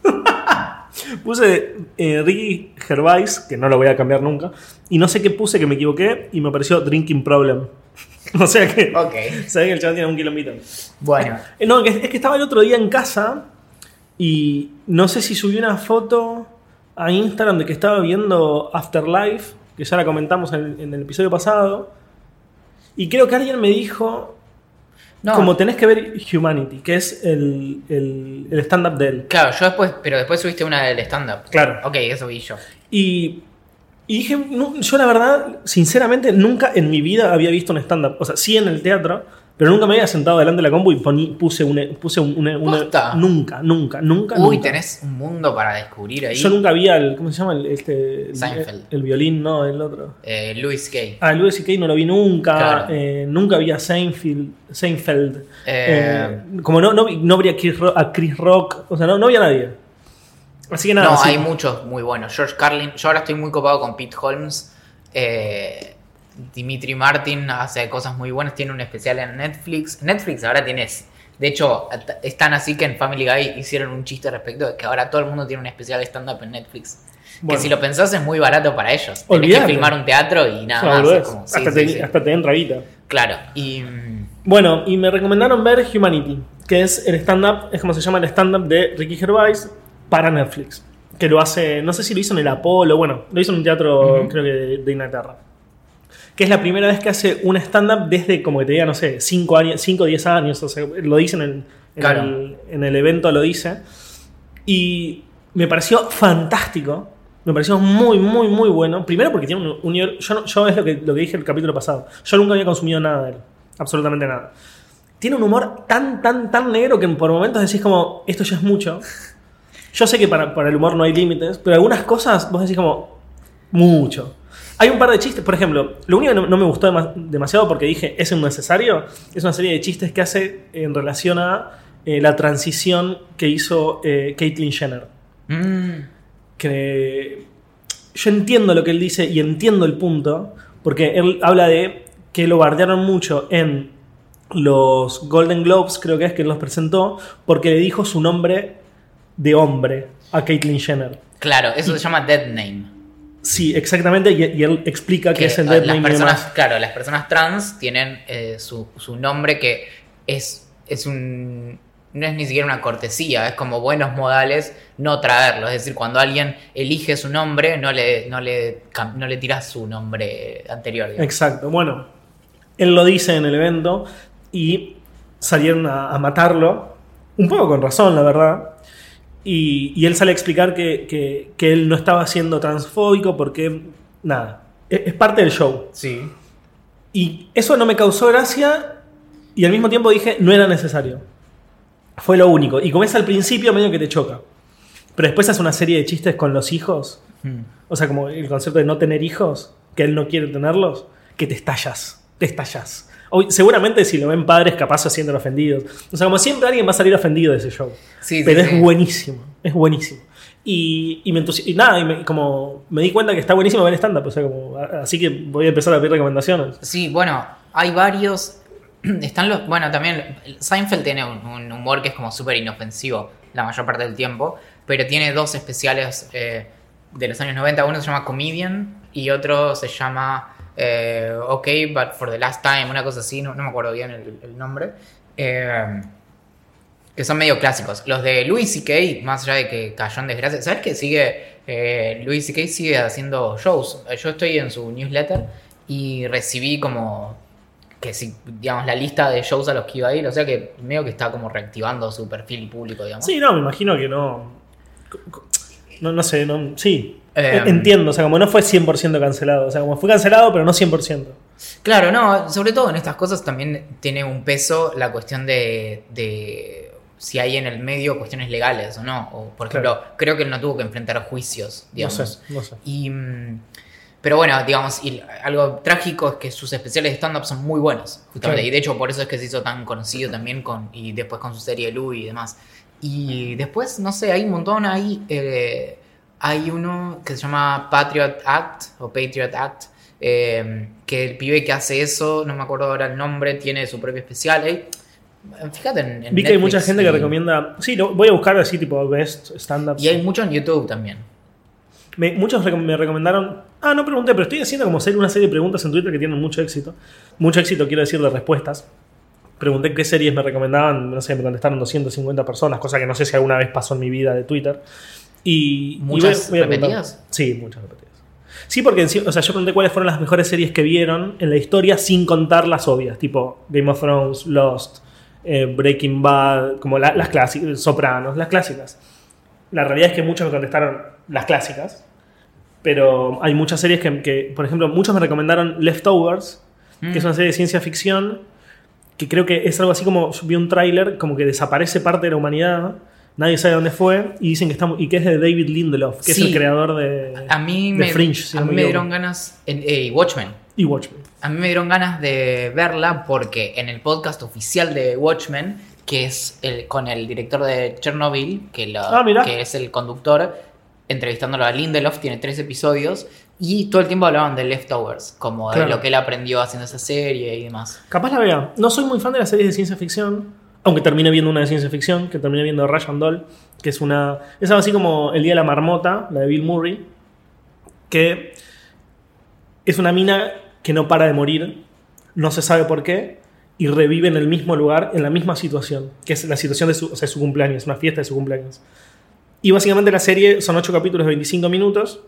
puse eh, Ricky Gervais, que no lo voy a cambiar nunca. Y no sé qué puse que me equivoqué y me apareció Drinking Problem. o sea que. Ok. Ve que el chaval tiene un kilómetro. Bueno, Eh, No, que- es que estaba el otro día en casa y no sé si subí una foto a Instagram de que estaba viendo Afterlife, que ya la comentamos en, en el episodio pasado. Y creo que alguien me dijo, no. como tenés que ver Humanity, que es el, el, el stand-up de él. Claro, yo después, pero después subiste una del stand-up. Claro. Ok, eso vi yo. Y, y dije, no, yo la verdad, sinceramente, nunca en mi vida había visto un stand-up. O sea, sí en el teatro, pero nunca me había sentado delante de la compu y poní- puse una... Puse un- una, una- ¿Posta? nunca, nunca, nunca. Uy, nunca. tenés un mundo para descubrir ahí. Yo nunca vi al. ¿Cómo se llama? El, este, el- Seinfeld. El, violín, no, el otro. Eh, Louis Gay. Ah, Louis C.K. no lo vi nunca. Claro. eh, nunca vi a Seinfeld. Seinfeld. Eh, Eh, como no, no, no vi a Chris, Rock, a Chris Rock. O sea, no, no vi a nadie. Así que nada. no, hay muchos muy buenos. George Carlin. Yo ahora estoy muy copado con Pete Holmes. Eh, Dimitri Martin hace cosas muy buenas. Tiene un especial en Netflix. Netflix ahora tienes. De hecho, at- es tan así que en Family Guy hicieron un chiste respecto de que ahora todo el mundo tiene un especial stand-up en Netflix. Bueno. Que si lo pensás es muy barato para ellos. Tenés Olvídate. que filmar un teatro y nada más. boludez. es como- sí, hasta, sí, te, sí. hasta te entra guita. Claro. Y. Bueno, y me recomendaron ver Humanity, que es el stand-up, es como se llama el stand-up de Ricky Gervais para Netflix. Que lo hace, no sé si lo hizo en el Apolo, bueno, lo hizo en un teatro, creo que de, de Inglaterra. Que es la primera vez que hace un stand-up desde como que te diga, no sé, 5 años, 5 o 10 años, o sea, lo dicen en, en, Claro. el, en el evento, lo dice. Y me pareció fantástico. Me pareció muy, muy, muy bueno. Primero porque tiene un, un. Yo, no- yo es lo que, lo que dije el capítulo pasado. Yo nunca había consumido nada de él. Absolutamente nada. Tiene un humor tan, tan, tan negro que por momentos decís como, esto ya es mucho. Yo sé que para, para el humor no hay límites, pero algunas cosas vos decís como, mucho. Hay un par de chistes, por ejemplo, lo único que no, no me gustó dema- demasiado porque dije, es innecesario, es una serie de chistes que hace en relación a eh, la transición que hizo eh, Caitlyn Jenner mm, que yo entiendo lo que él dice y entiendo el punto, porque él habla de que lo bardearon mucho en los Golden Globes, creo que es que él los presentó, porque le dijo su nombre de hombre a Caitlyn Jenner. claro, eso se llama Dead Name. Sí, exactamente, y, y él explica que, que es el dead las name personas, demás. claro, las personas trans tienen eh, su, su nombre que es, es un. No es ni siquiera una cortesía, es como buenos modales no traerlo. Es decir, cuando alguien elige su nombre, no le, no le, no le tiras su nombre anterior. digamos. Exacto, bueno, él lo dice en el evento y salieron a, a matarlo, un poco con razón, la verdad. Y, y él sale a explicar que, que- que él no estaba siendo transfóbico porque, nada, es, es parte del show. Sí. Y eso no me causó gracia y al mismo tiempo dije, no era necesario. Fue lo único. Y como es al principio, medio que te choca. Pero después hace una serie de chistes con los hijos. Hmm. O sea, como el concepto de no tener hijos, que él no quiere tenerlos, que te estallas, te estallas. Hoy, seguramente si lo ven padres, capaz sienten ofendidos. O sea, como siempre alguien va a salir ofendido de ese show. Sí, Pero sí. es buenísimo, es buenísimo. Y, y me y nada, y me- como me di cuenta que está buenísimo ver stand-up, o sea, como, así que voy a empezar a pedir recomendaciones. Sí, bueno, hay varios. Están los. Bueno, también. Seinfeld tiene un, un humor que es como súper inofensivo la mayor parte del tiempo. Pero tiene dos especiales eh, de los años 90. Uno se llama Comedian y otro se llama. Eh, ok, but for the last time. Una cosa así, no, me acuerdo bien el, nombre. Eh, que son medio clásicos. Los de Louis C.K., más allá de que cayó en desgracia. ¿Sabes que sigue? Eh, Louis C.K. sigue haciendo shows. Yo estoy en su newsletter y recibí como que si, digamos, la lista de shows a los que iba a ir, o sea que medio que está como reactivando su perfil público, digamos. Sí, no, me imagino que no. No, no sé, no, sí. Eh, Entiendo, o sea, como no fue 100% cancelado. O sea, como fue cancelado, pero no 100%. Claro, no, sobre todo en estas cosas también tiene un peso la cuestión de, de si hay en el medio cuestiones legales o no. O, por ejemplo, Claro. creo que él no tuvo que enfrentar juicios, digamos. No sé, no sé. Y, mm, pero bueno, digamos, y algo trágico es que sus especiales de stand-up son muy buenos, justamente. Claro. Y de hecho, por eso es que se hizo tan conocido también con, y después con su serie Louis y demás. Y después, no sé, hay un montón ahí. eh, hay uno que se llama Patriot Act o Patriot Act. eh, que el pibe que hace eso, no me acuerdo ahora el nombre, tiene su propio especial. Ahí, fíjate en, en Vi que hay mucha gente que recomienda. Sí, lo, voy a buscar así, tipo, best stand-up. Y hay mucho en YouTube también. Me- muchos me recomendaron. Ah, no pregunté, pero estoy haciendo como serie- una serie de preguntas en Twitter que tienen mucho éxito. Mucho éxito, quiero decir, de respuestas. Pregunté qué series me recomendaban, no sé, me contestaron 250 personas, cosa que no sé si alguna vez pasó en mi vida de Twitter. Y. y ¿Muchas preguntar. repetidas? Sí, muchas repetidas. Sí, porque o sea, yo pregunté cuáles fueron las mejores series que vieron en la historia sin contar las obvias, tipo Game of Thrones, Lost, eh, Breaking Bad, como la- las clásicas, Sopranos, las clásicas. La realidad es que muchos me contestaron las clásicas, pero hay muchas series que, que, por ejemplo, muchos me recomendaron Leftovers, que es una serie de ciencia ficción, que creo que es algo así como, vi un tráiler, como que desaparece parte de la humanidad, nadie sabe dónde fue, y dicen que, está, mu- y que es de David Lindelof, que Sí. es el creador de, A mí de me, Fringe, si a no mí me dieron ganas. En, eh, Watchmen. y Watchmen. A mí me dieron ganas de verla porque en el podcast oficial de Watchmen, que es el, con el director de Chernobyl, que, lo- Ah, que es el conductor, entrevistándolo a Lindelof, tiene tres episodios, y todo el tiempo hablaban de Leftovers, como de Claro. lo que él aprendió haciendo esa serie y demás. Capaz la vea. No soy muy fan de las series de ciencia ficción, aunque terminé viendo una de ciencia ficción, que terminé viendo Ryan Doll, que es una... Es algo así como El Día de la Marmota, la de Bill Murray, que es una mina que no para de morir, no se sabe por qué, y revive en el mismo lugar, en la misma situación, que es la situación de su, o sea, su cumpleaños, una fiesta de su cumpleaños. Y básicamente la serie son 8 capítulos de 25 minutos.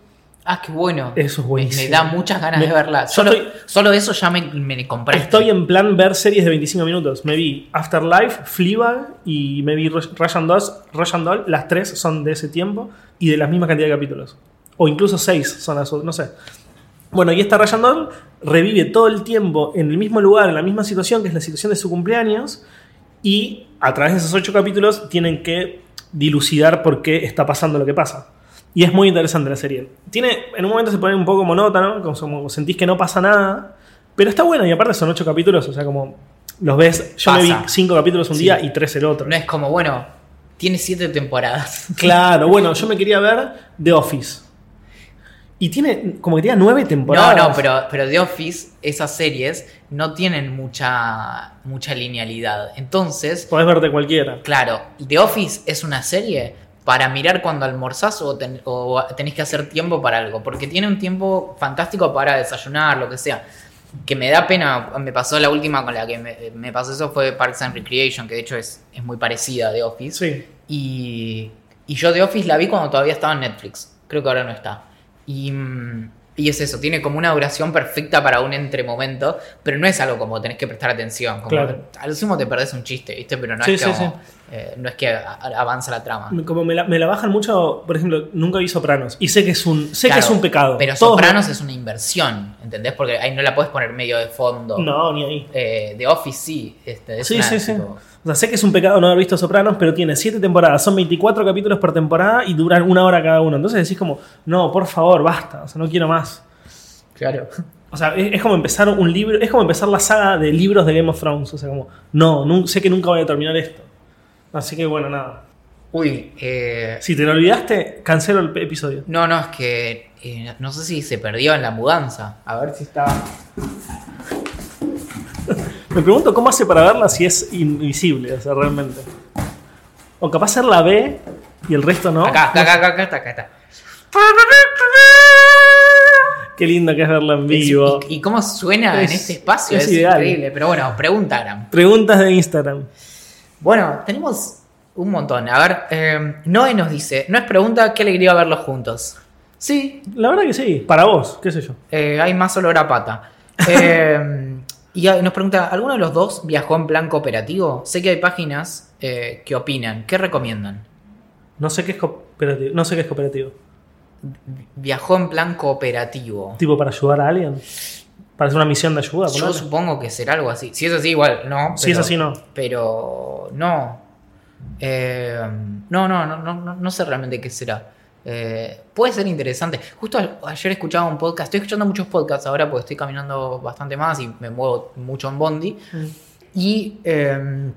Ah, qué bueno. Eso es Me- buenísimo. Me, da muchas ganas Me- de verla. Solo, estoy- solo eso ya me, me compraste. Estoy en plan ver series de 25 minutos. Me vi Afterlife, Fleabag y me vi. Russian Doll. Las tres son de ese tiempo y de la misma cantidad de capítulos. O incluso seis son las otras, no sé. Bueno, y esta Russian Doll revive todo el tiempo en el mismo lugar, en la misma situación, que es la situación de su cumpleaños. Y a través de esos ocho capítulos tienen que dilucidar por qué está pasando lo que pasa. Y es muy interesante la serie. Tiene, en un momento se pone un poco monótono, como, como sentís que no pasa nada, pero está bueno y aparte son ocho capítulos, o sea, como los ves, yo me vi cinco capítulos un Sí. día y tres el otro. No es como, bueno, tiene siete temporadas. Claro, bueno, yo me quería ver The Office. Y tiene, como que tiene nueve temporadas. No, no, pero, pero The Office, esas series, no tienen mucha, mucha linealidad. Entonces, Podés verte cualquiera. claro, The Office es una serie para mirar cuando almorzás o, ten- o tenés que hacer tiempo para algo. Porque tiene un tiempo fantástico para desayunar, lo que sea. Que me da pena, me pasó la última con la que me, me pasó eso fue Parks and Recreation, que de hecho es, es muy parecida a The Office. Sí. Y, y yo The Office la vi cuando todavía estaba en Netflix. Creo que ahora no está. Y, y es eso, tiene como una duración perfecta para un entremomento, pero no es algo como tenés que prestar atención. Como Claro. A lo sumo te perdés un chiste, ¿viste? Pero no, Sí, es, sí, como, sí. Eh, no es que avanza la trama. Como me la, me la bajan mucho, por ejemplo, nunca vi Sopranos. Y sé que es un, sé Claro, que es un pecado. Pero Todos- Sopranos es una inversión, ¿entendés? Porque ahí no la puedes poner medio de fondo. No, ni ahí. Eh, The Office sí. Este, es Sí, sí, sí. O sea, sé que es un pecado no haber visto Sopranos, pero tiene 7 temporadas, son 24 capítulos por temporada y duran una hora cada uno. Entonces decís como, no, por favor, basta, o sea, no quiero más. Claro. O sea, es, es como empezar un libro, es como empezar la saga de libros de Game of Thrones. O sea, como, no, sé que nunca voy a terminar esto. Así que bueno, nada. Uy, eh, Si te lo olvidaste, cancelo el episodio. no, no, es que eh, no sé si se perdió en la mudanza. A ver si está. Me pregunto cómo hace para verla si es invisible, o sea, realmente. O capaz ser la B y el resto no. Acá, acá, acá, acá, está, acá está. Qué lindo que es verla en vivo. ¿Y, y cómo suena Es- en este espacio? es Es, ideal. increíble. Pero bueno, preguntaran. Preguntas de Instagram. Bueno, tenemos un montón. A ver, eh, Noé nos dice: No es pregunta, qué alegría verlos juntos. Sí, La verdad que sí, para vos, qué sé yo. eh, hay más olor a pata. Eh, y nos pregunta: ¿alguno de los dos viajó en plan cooperativo? Sé que hay páginas que opinan. ¿Qué recomiendan? No sé qué es cooperativo. No sé qué es cooperativo. Viajó en plan cooperativo. Tipo para ayudar a alguien. Para hacer una misión de ayuda. Yo ponele. supongo que será algo así. Si es así, igual, no. Si es así, no. Pero no. Eh, no, no, no, no, no, no sé realmente qué será. Eh, puede ser interesante. Justo a- ayer escuchaba un podcast. Estoy escuchando muchos podcasts ahora porque estoy caminando bastante más y me muevo mucho en Bondi. Y eh,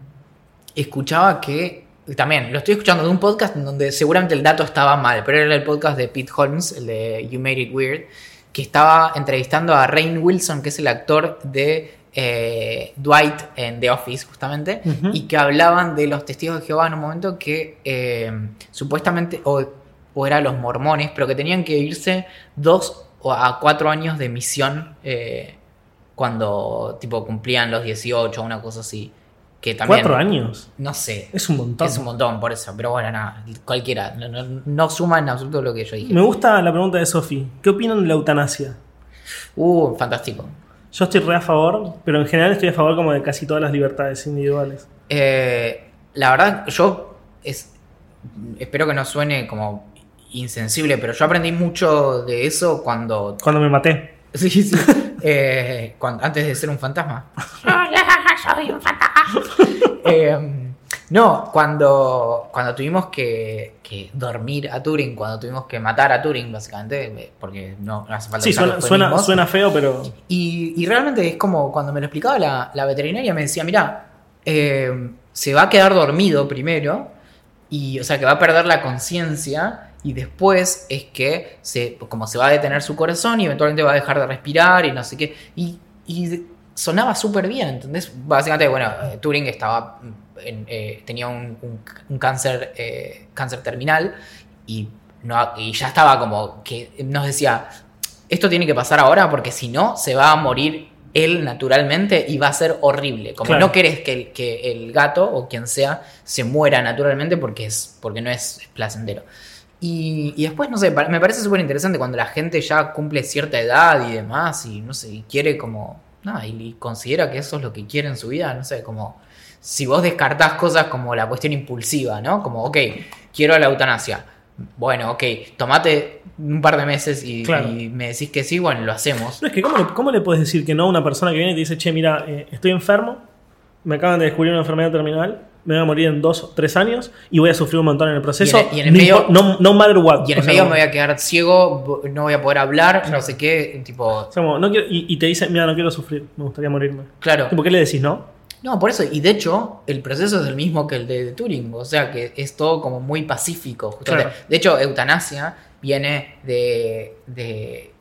escuchaba que. También lo estoy escuchando de un podcast en donde seguramente el dato estaba mal, pero era el podcast de Pete Holmes, el de You Made It Weird, que estaba entrevistando a Rain Wilson, que es el actor de eh, Dwight en The Office, justamente, y que hablaban de los testigos de Jehová en un momento que eh, supuestamente, o, o eran los mormones, pero que tenían que irse dos o a cuatro años de misión eh, cuando tipo cumplían los 18 o una cosa así. Que también, Cuatro años. No sé. Es un montón. Es un montón por eso, pero bueno, nada, cualquiera. No, no, no suma en absoluto lo que yo dije. Me gusta la pregunta de Sofi. ¿Qué opinan de la eutanasia? Uh, fantástico. Yo estoy re a favor, pero en general estoy a favor como de casi todas las libertades individuales. Eh, la verdad, yo es, espero que no suene como insensible, pero yo aprendí mucho de eso cuando. Cuando me maté. Sí, sí. eh, cuando- antes de ser un fantasma. Soy un fantasma. Eh, no, cuando, cuando tuvimos que, que dormir a Turing, cuando tuvimos que matar a Turing, básicamente, eh, porque no, no hace falta Sí, suena, feo, pero. Y, y realmente es como cuando me lo explicaba la, la veterinaria, me decía, mira, eh, se va a quedar dormido primero, y, o sea, que va a perder la conciencia, y después es que, se, como se va a detener su corazón, y eventualmente va a dejar de respirar, y no sé qué. Y, sonaba súper bien, ¿entendés? Básicamente, bueno, eh, Turing estaba, en- eh, tenía un, un- un cáncer, eh, cáncer terminal, y, no, y ya estaba como que nos decía, esto tiene que pasar ahora porque si no se va a morir él naturalmente y va a ser horrible. Como Claro. no querés que el, que el gato o quien sea se muera naturalmente porque, es, porque no es placentero. Y, y después, no sé, me parece súper interesante cuando la gente ya cumple cierta edad y demás y no sé, y quiere como, nada, y, considera que eso es lo que quiere en su vida, no sé, como si vos descartás cosas como la cuestión impulsiva, ¿no? Como, ok, quiero la eutanasia. Bueno, ok, tomate un par de meses y, Claro. y me decís que sí, bueno, lo hacemos. No, es que ¿cómo le, cómo le puedes decir que no a una persona que viene y te dice, che, mira, eh, estoy enfermo, me acaban de descubrir una enfermedad terminal, me voy a morir en dos o tres años y voy a sufrir un montón en el proceso. Y en el- y en el no, medio- no, no matter what. Y en el medio me voy a quedar ciego, no voy a poder hablar, no sé qué, tipo, o sea, como, no quiero- y, y te dice, mira, no quiero sufrir, me gustaría morirme. claro. ¿Por qué le decís no? No, por eso, y de hecho, el proceso es el mismo que el de Turing, o sea que es todo como muy pacífico. justamente. Claro. De hecho, eutanasia viene de, de,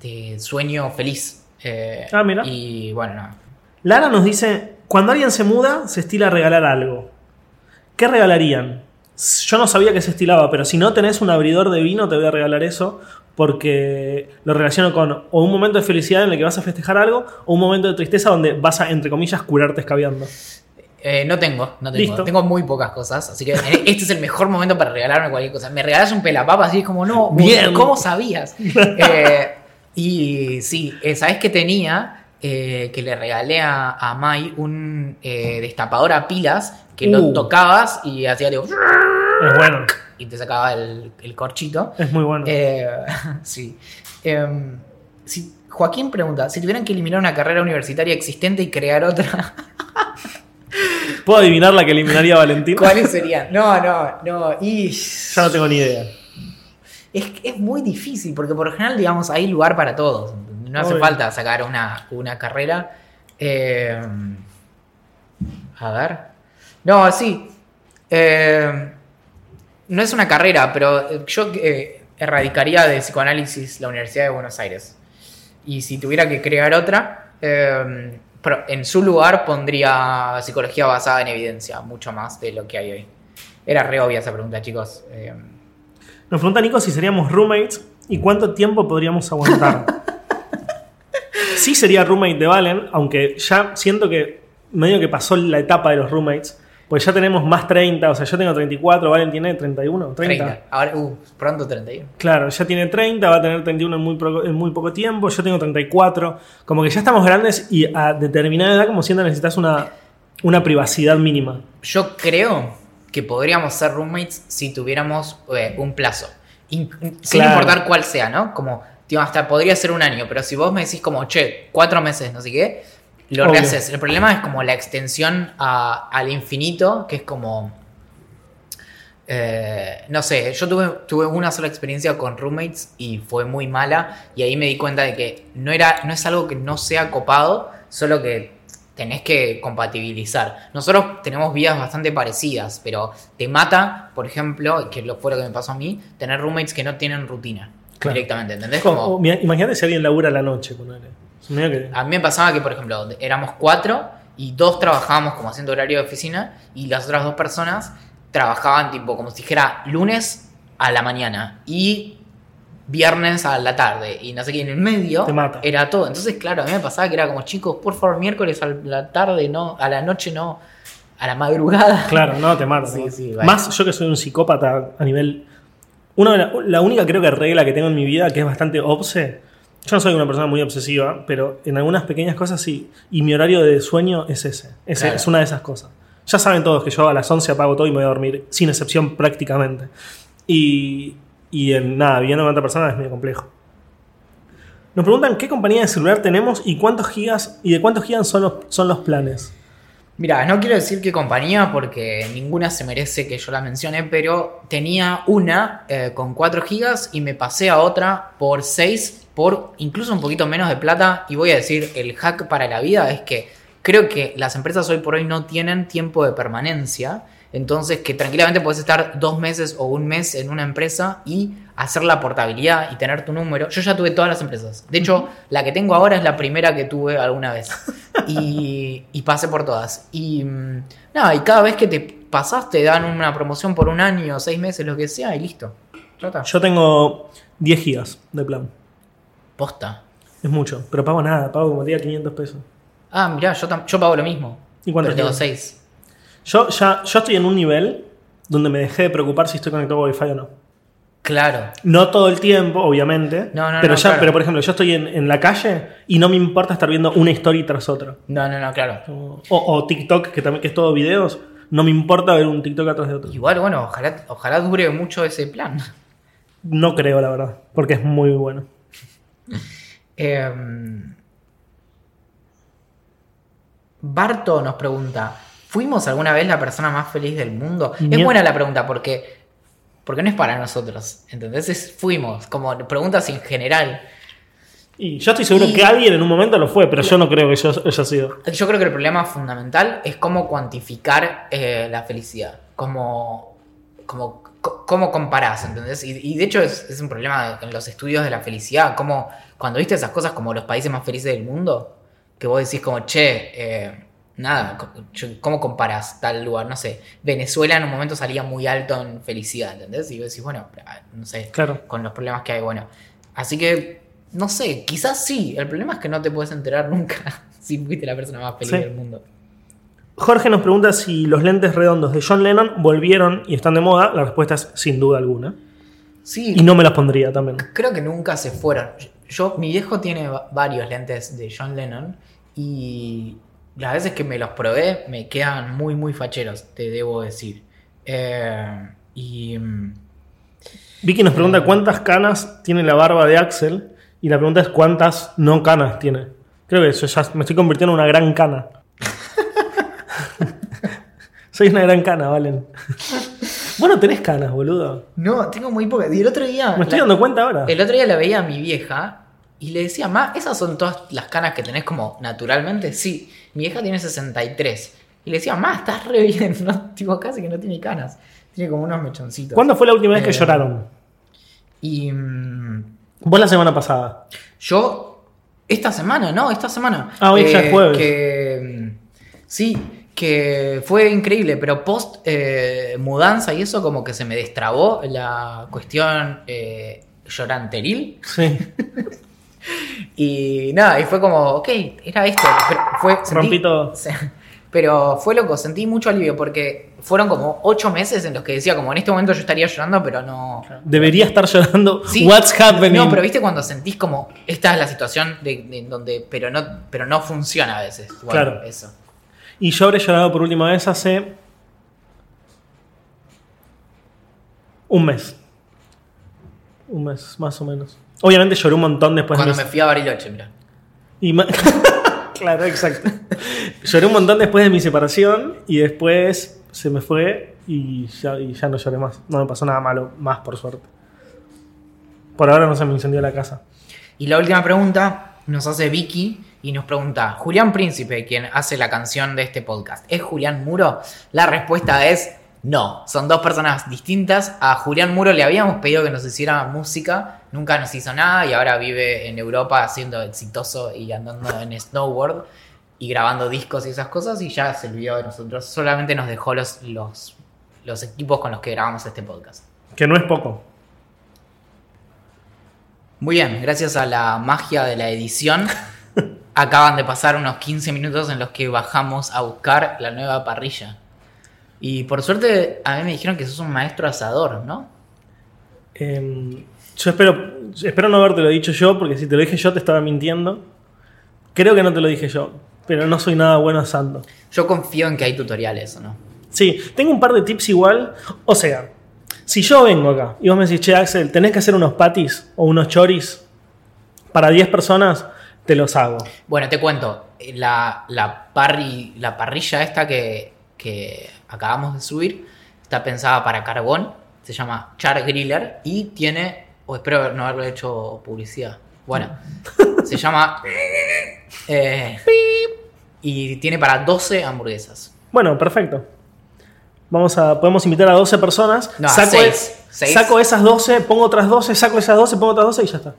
de sueño feliz. eh, Ah, mira. Y bueno, no. Lara nos dice, cuando alguien se muda, se estila regalar algo. ¿Qué regalarían? Yo no sabía que se estilaba, pero si no tenés un abridor de vino, te voy a regalar eso. Porque lo relaciono con o un momento de felicidad en el que vas a festejar algo, o un momento de tristeza donde vas a, entre comillas, curarte escabeando. Eh, no tengo, no tengo. Listo. Tengo muy pocas cosas. Así que este es el mejor momento para regalarme cualquier cosa. Me regalas un pelapapa así es como, no, Bien. ¿cómo sabías? Eh, y sí, eh, ¿sabes qué tenía? Eh, que le regalé a, a Mai un eh, destapador a pilas que lo Uh. tocabas y hacía tipo, Es bueno, y te sacaba el, el corchito. es muy bueno. Eh, sí. Em, si- Joaquín pregunta, si tuvieran que eliminar una carrera universitaria existente y crear otra, ¿Puedo adivinar la que eliminaría Valentín? ¿cuáles serían? No, no, no. Y Ya no tengo ni idea. es, es muy difícil, porque por lo general, digamos, hay lugar para todos. No hace Obvio. falta sacar una, una carrera. Eh, a ver. No, sí. Eh, no es una carrera, pero yo eh, erradicaría de psicoanálisis la Universidad de Buenos Aires. Y si tuviera que crear otra, pero en su lugar pondría psicología basada en evidencia, mucho más de lo que hay hoy. Era re obvia esa pregunta, chicos. Nos pregunta Nico si seríamos roommates y cuánto tiempo podríamos aguantar. sí sería roommate de Valen, aunque ya siento que medio que pasó la etapa de los roommates, pues ya tenemos más 30, o sea, yo tengo 34, Valen tiene 31, 30. 30. Ahora, uh, pronto 31. Claro, ya tiene 30, va a tener 31 en muy, poco, en muy poco tiempo, yo tengo 34, como que ya estamos grandes y a determinada edad como siento necesitas una, una privacidad mínima. Yo creo que podríamos ser roommates si tuviéramos eh, un plazo. In- sin Claro. importar cuál sea, ¿no? Como, hasta podría ser un año, pero si vos me decís como, che, cuatro meses, no sé qué, lo Obvio. rehaces. El problema es como la extensión a- al infinito, que es como... eh, no sé, yo tuve, tuve una sola experiencia con roommates y fue muy mala y ahí me di cuenta de que no, era, no es algo que no sea copado, solo que tenés que compatibilizar. Nosotros tenemos vidas bastante parecidas, pero te mata, por ejemplo, que lo fue lo que me pasó a mí, tener roommates que no tienen rutina Claro. directamente, ¿entendés? Como- Como, imagínate si alguien labura a la noche, que- a mí me pasaba que, por ejemplo, éramos cuatro y dos trabajábamos como haciendo horario de oficina y las otras dos personas trabajaban tipo como si dijera lunes a la mañana y viernes a la tarde y no sé qué, en el medio Te mata. era todo. Entonces, claro, a mí me pasaba que era como, chicos, por favor, miércoles a la tarde, no, a la noche no, a la madrugada. Claro, no, te mata. Sí, sí, vale. Más yo que soy un psicópata a nivel. Una de la, la única creo que regla que tengo en mi vida, que es bastante obse. Yo no soy una persona muy obsesiva, pero en algunas pequeñas cosas sí. Y mi horario de sueño es ese. Es, Claro. es una de esas cosas. Ya saben todos que yo a las 11 apago todo y me voy a dormir, sin excepción prácticamente. Y, y en nada, viviendo con otra persona es medio complejo. Nos preguntan qué compañía de celular tenemos y cuántos gigas y de cuántos gigas son los, son los planes. Mira, no quiero decir qué compañía porque ninguna se merece que yo la mencione, pero tenía una eh, con 4 gigas y me pasé a otra por 6, por incluso un poquito menos de plata. Y voy a decir, el hack para la vida es que creo que las empresas hoy por hoy no tienen tiempo de permanencia. Entonces, que tranquilamente puedes estar dos meses o un mes en una empresa y hacer la portabilidad y tener tu número. Yo ya tuve todas las empresas. De hecho, la que tengo ahora es la primera que tuve alguna vez. Y, y pasé por todas. Y mm, nada, y cada vez que te pasas te dan una promoción por un año, seis meses, lo que sea, y listo. Ya está. Yo tengo 10 gigas de plan. Posta. Es mucho, pero pago nada, pago como día 500 pesos. Ah, mirá, yo, yo pago lo mismo. ¿Y cuánto Pero tengo tienes? seis. Yo ya yo estoy en un nivel donde me dejé de preocupar si estoy conectado a Wi-Fi o no. Claro. No todo el tiempo, obviamente. No, no, pero no, ya, claro. pero por ejemplo, yo estoy en, en la calle y no me importa estar viendo una historia tras otra. No, no, no, claro. O, o TikTok, que también que es todo videos, no me importa ver un TikTok atrás de otro. Igual, bueno, ojalá, ojalá dure mucho ese plan. No creo, la verdad, porque es muy bueno. Em, Barto nos pregunta: ¿Fuimos alguna vez la persona más feliz del mundo? Es buena la pregunta porque, porque no es para nosotros. ¿Entendés? Es fuimos, como preguntas en general. Y yo estoy seguro Y- que alguien en un momento lo fue, pero yo no creo que yo haya sido. Yo creo que el problema fundamental es cómo cuantificar eh, la felicidad. Cómo, cómo, cómo comparás, ¿entendés? Y, y de hecho es, es un problema en los estudios de la felicidad. Como cuando viste esas cosas como los países más felices del mundo, que vos decís como, che, eh, nada, ¿cómo comparas tal lugar? No sé, Venezuela en un momento salía muy alto en felicidad, ¿entendés? Y vos decís, bueno, ah, no sé, Claro. con los problemas que hay, bueno. Así que, no sé, quizás sí, el problema es que no te puedes enterar nunca si fuiste la persona más feliz Sí. del mundo. Jorge nos pregunta si los lentes redondos de John Lennon volvieron y están de moda. La respuesta es sin duda alguna. Sí, Y no me las pondría también. creo que nunca se fueron. Yo, mi viejo tiene va- varios lentes de John Lennon y las veces que me los probé me quedan muy, muy facheros, te debo decir. Eh, y mm, Vicky nos pregunta cuántas canas tiene la barba de Axel. Y la pregunta es cuántas no canas tiene. Creo que eso ya me estoy convirtiendo en una gran cana. Soy una gran cana, Valen. bueno, tenés canas, boludo. no, tengo muy pocas. Y el otro día. Me estoy la- dando cuenta ahora. El otro día la veía a mi vieja y le decía, Ma, ¿esas son todas las canas que tenés como naturalmente? Sí, mi vieja tiene 63. Y le decía, Ma, estás re bien, ¿no? Tipo, casi que no tiene canas. Tiene como unos mechoncitos. ¿Cuándo fue la última vez que Eh, lloraron? Y mm, Vos la semana pasada. yo, esta semana, ¿no? Esta semana. eh, Ah, hoy ya es jueves. Que, mm, sí, que fue increíble, pero post eh, mudanza y eso como que se me destrabó la cuestión eh, lloranteril. Sí. Y nada, y fue como, ok, era esto. Pero fue, sentí- Rompí todo. Pero fue loco, sentí mucho alivio porque fueron como ocho meses en los que decía, como en este momento yo estaría llorando, pero no. Debería estar llorando. Sí. What's happening? No, pero viste cuando sentís como esta es la situación de, de donde, pero no, pero no funciona a veces. Bueno, Claro. Eso. Y yo habré llorado por última vez hace. Un mes. Un mes, más o menos. Obviamente lloré un montón después Cuando de me mi- fui a Bariloche, mira. y ma- claro, exacto. lloré un montón después de mi separación y después se me fue y ya, y ya no lloré más. No me pasó nada malo, más por suerte. Por ahora no se me incendió la casa. Y la última pregunta nos hace Vicky y nos pregunta, Julián Príncipe, quien hace la canción de este podcast, ¿es Julián Muro? La respuesta es no, son dos personas distintas. A Julián Muro le habíamos pedido que nos hiciera música, nunca nos hizo nada y ahora vive en Europa siendo exitoso y andando en snowboard y grabando discos y esas cosas y ya se olvidó de nosotros, solamente nos dejó los, los, los equipos con los que grabamos este podcast. Que no es poco. Muy bien, gracias a la magia de la edición, acaban de pasar unos 15 minutos en los que bajamos a buscar la nueva parrilla. Y por suerte, a mí me dijeron que sos un maestro asador, ¿no? Eh, yo espero, espero no haberte lo dicho yo, porque si te lo dije yo te estaba mintiendo. Creo que no te lo dije yo, pero no soy nada bueno asando. Yo confío en que hay tutoriales, ¿o no? Sí, tengo un par de tips igual. O sea, si yo vengo acá y vos me decís, che, Axel, tenés que hacer unos patis o unos choris para 10 personas, te los hago. Bueno, te cuento, la, la, parri- la parrilla esta que, que acabamos de subir está pensada para carbón, se llama Char Griller y tiene, o espero no haberle hecho publicidad, bueno, se llama... eh, y tiene para 12 hamburguesas. Bueno, perfecto. Vamos a, podemos invitar a 12 personas. No, a saco, seis. es- Seis. saco esas 12, pongo otras 12, saco esas 12, pongo otras 12 y ya está.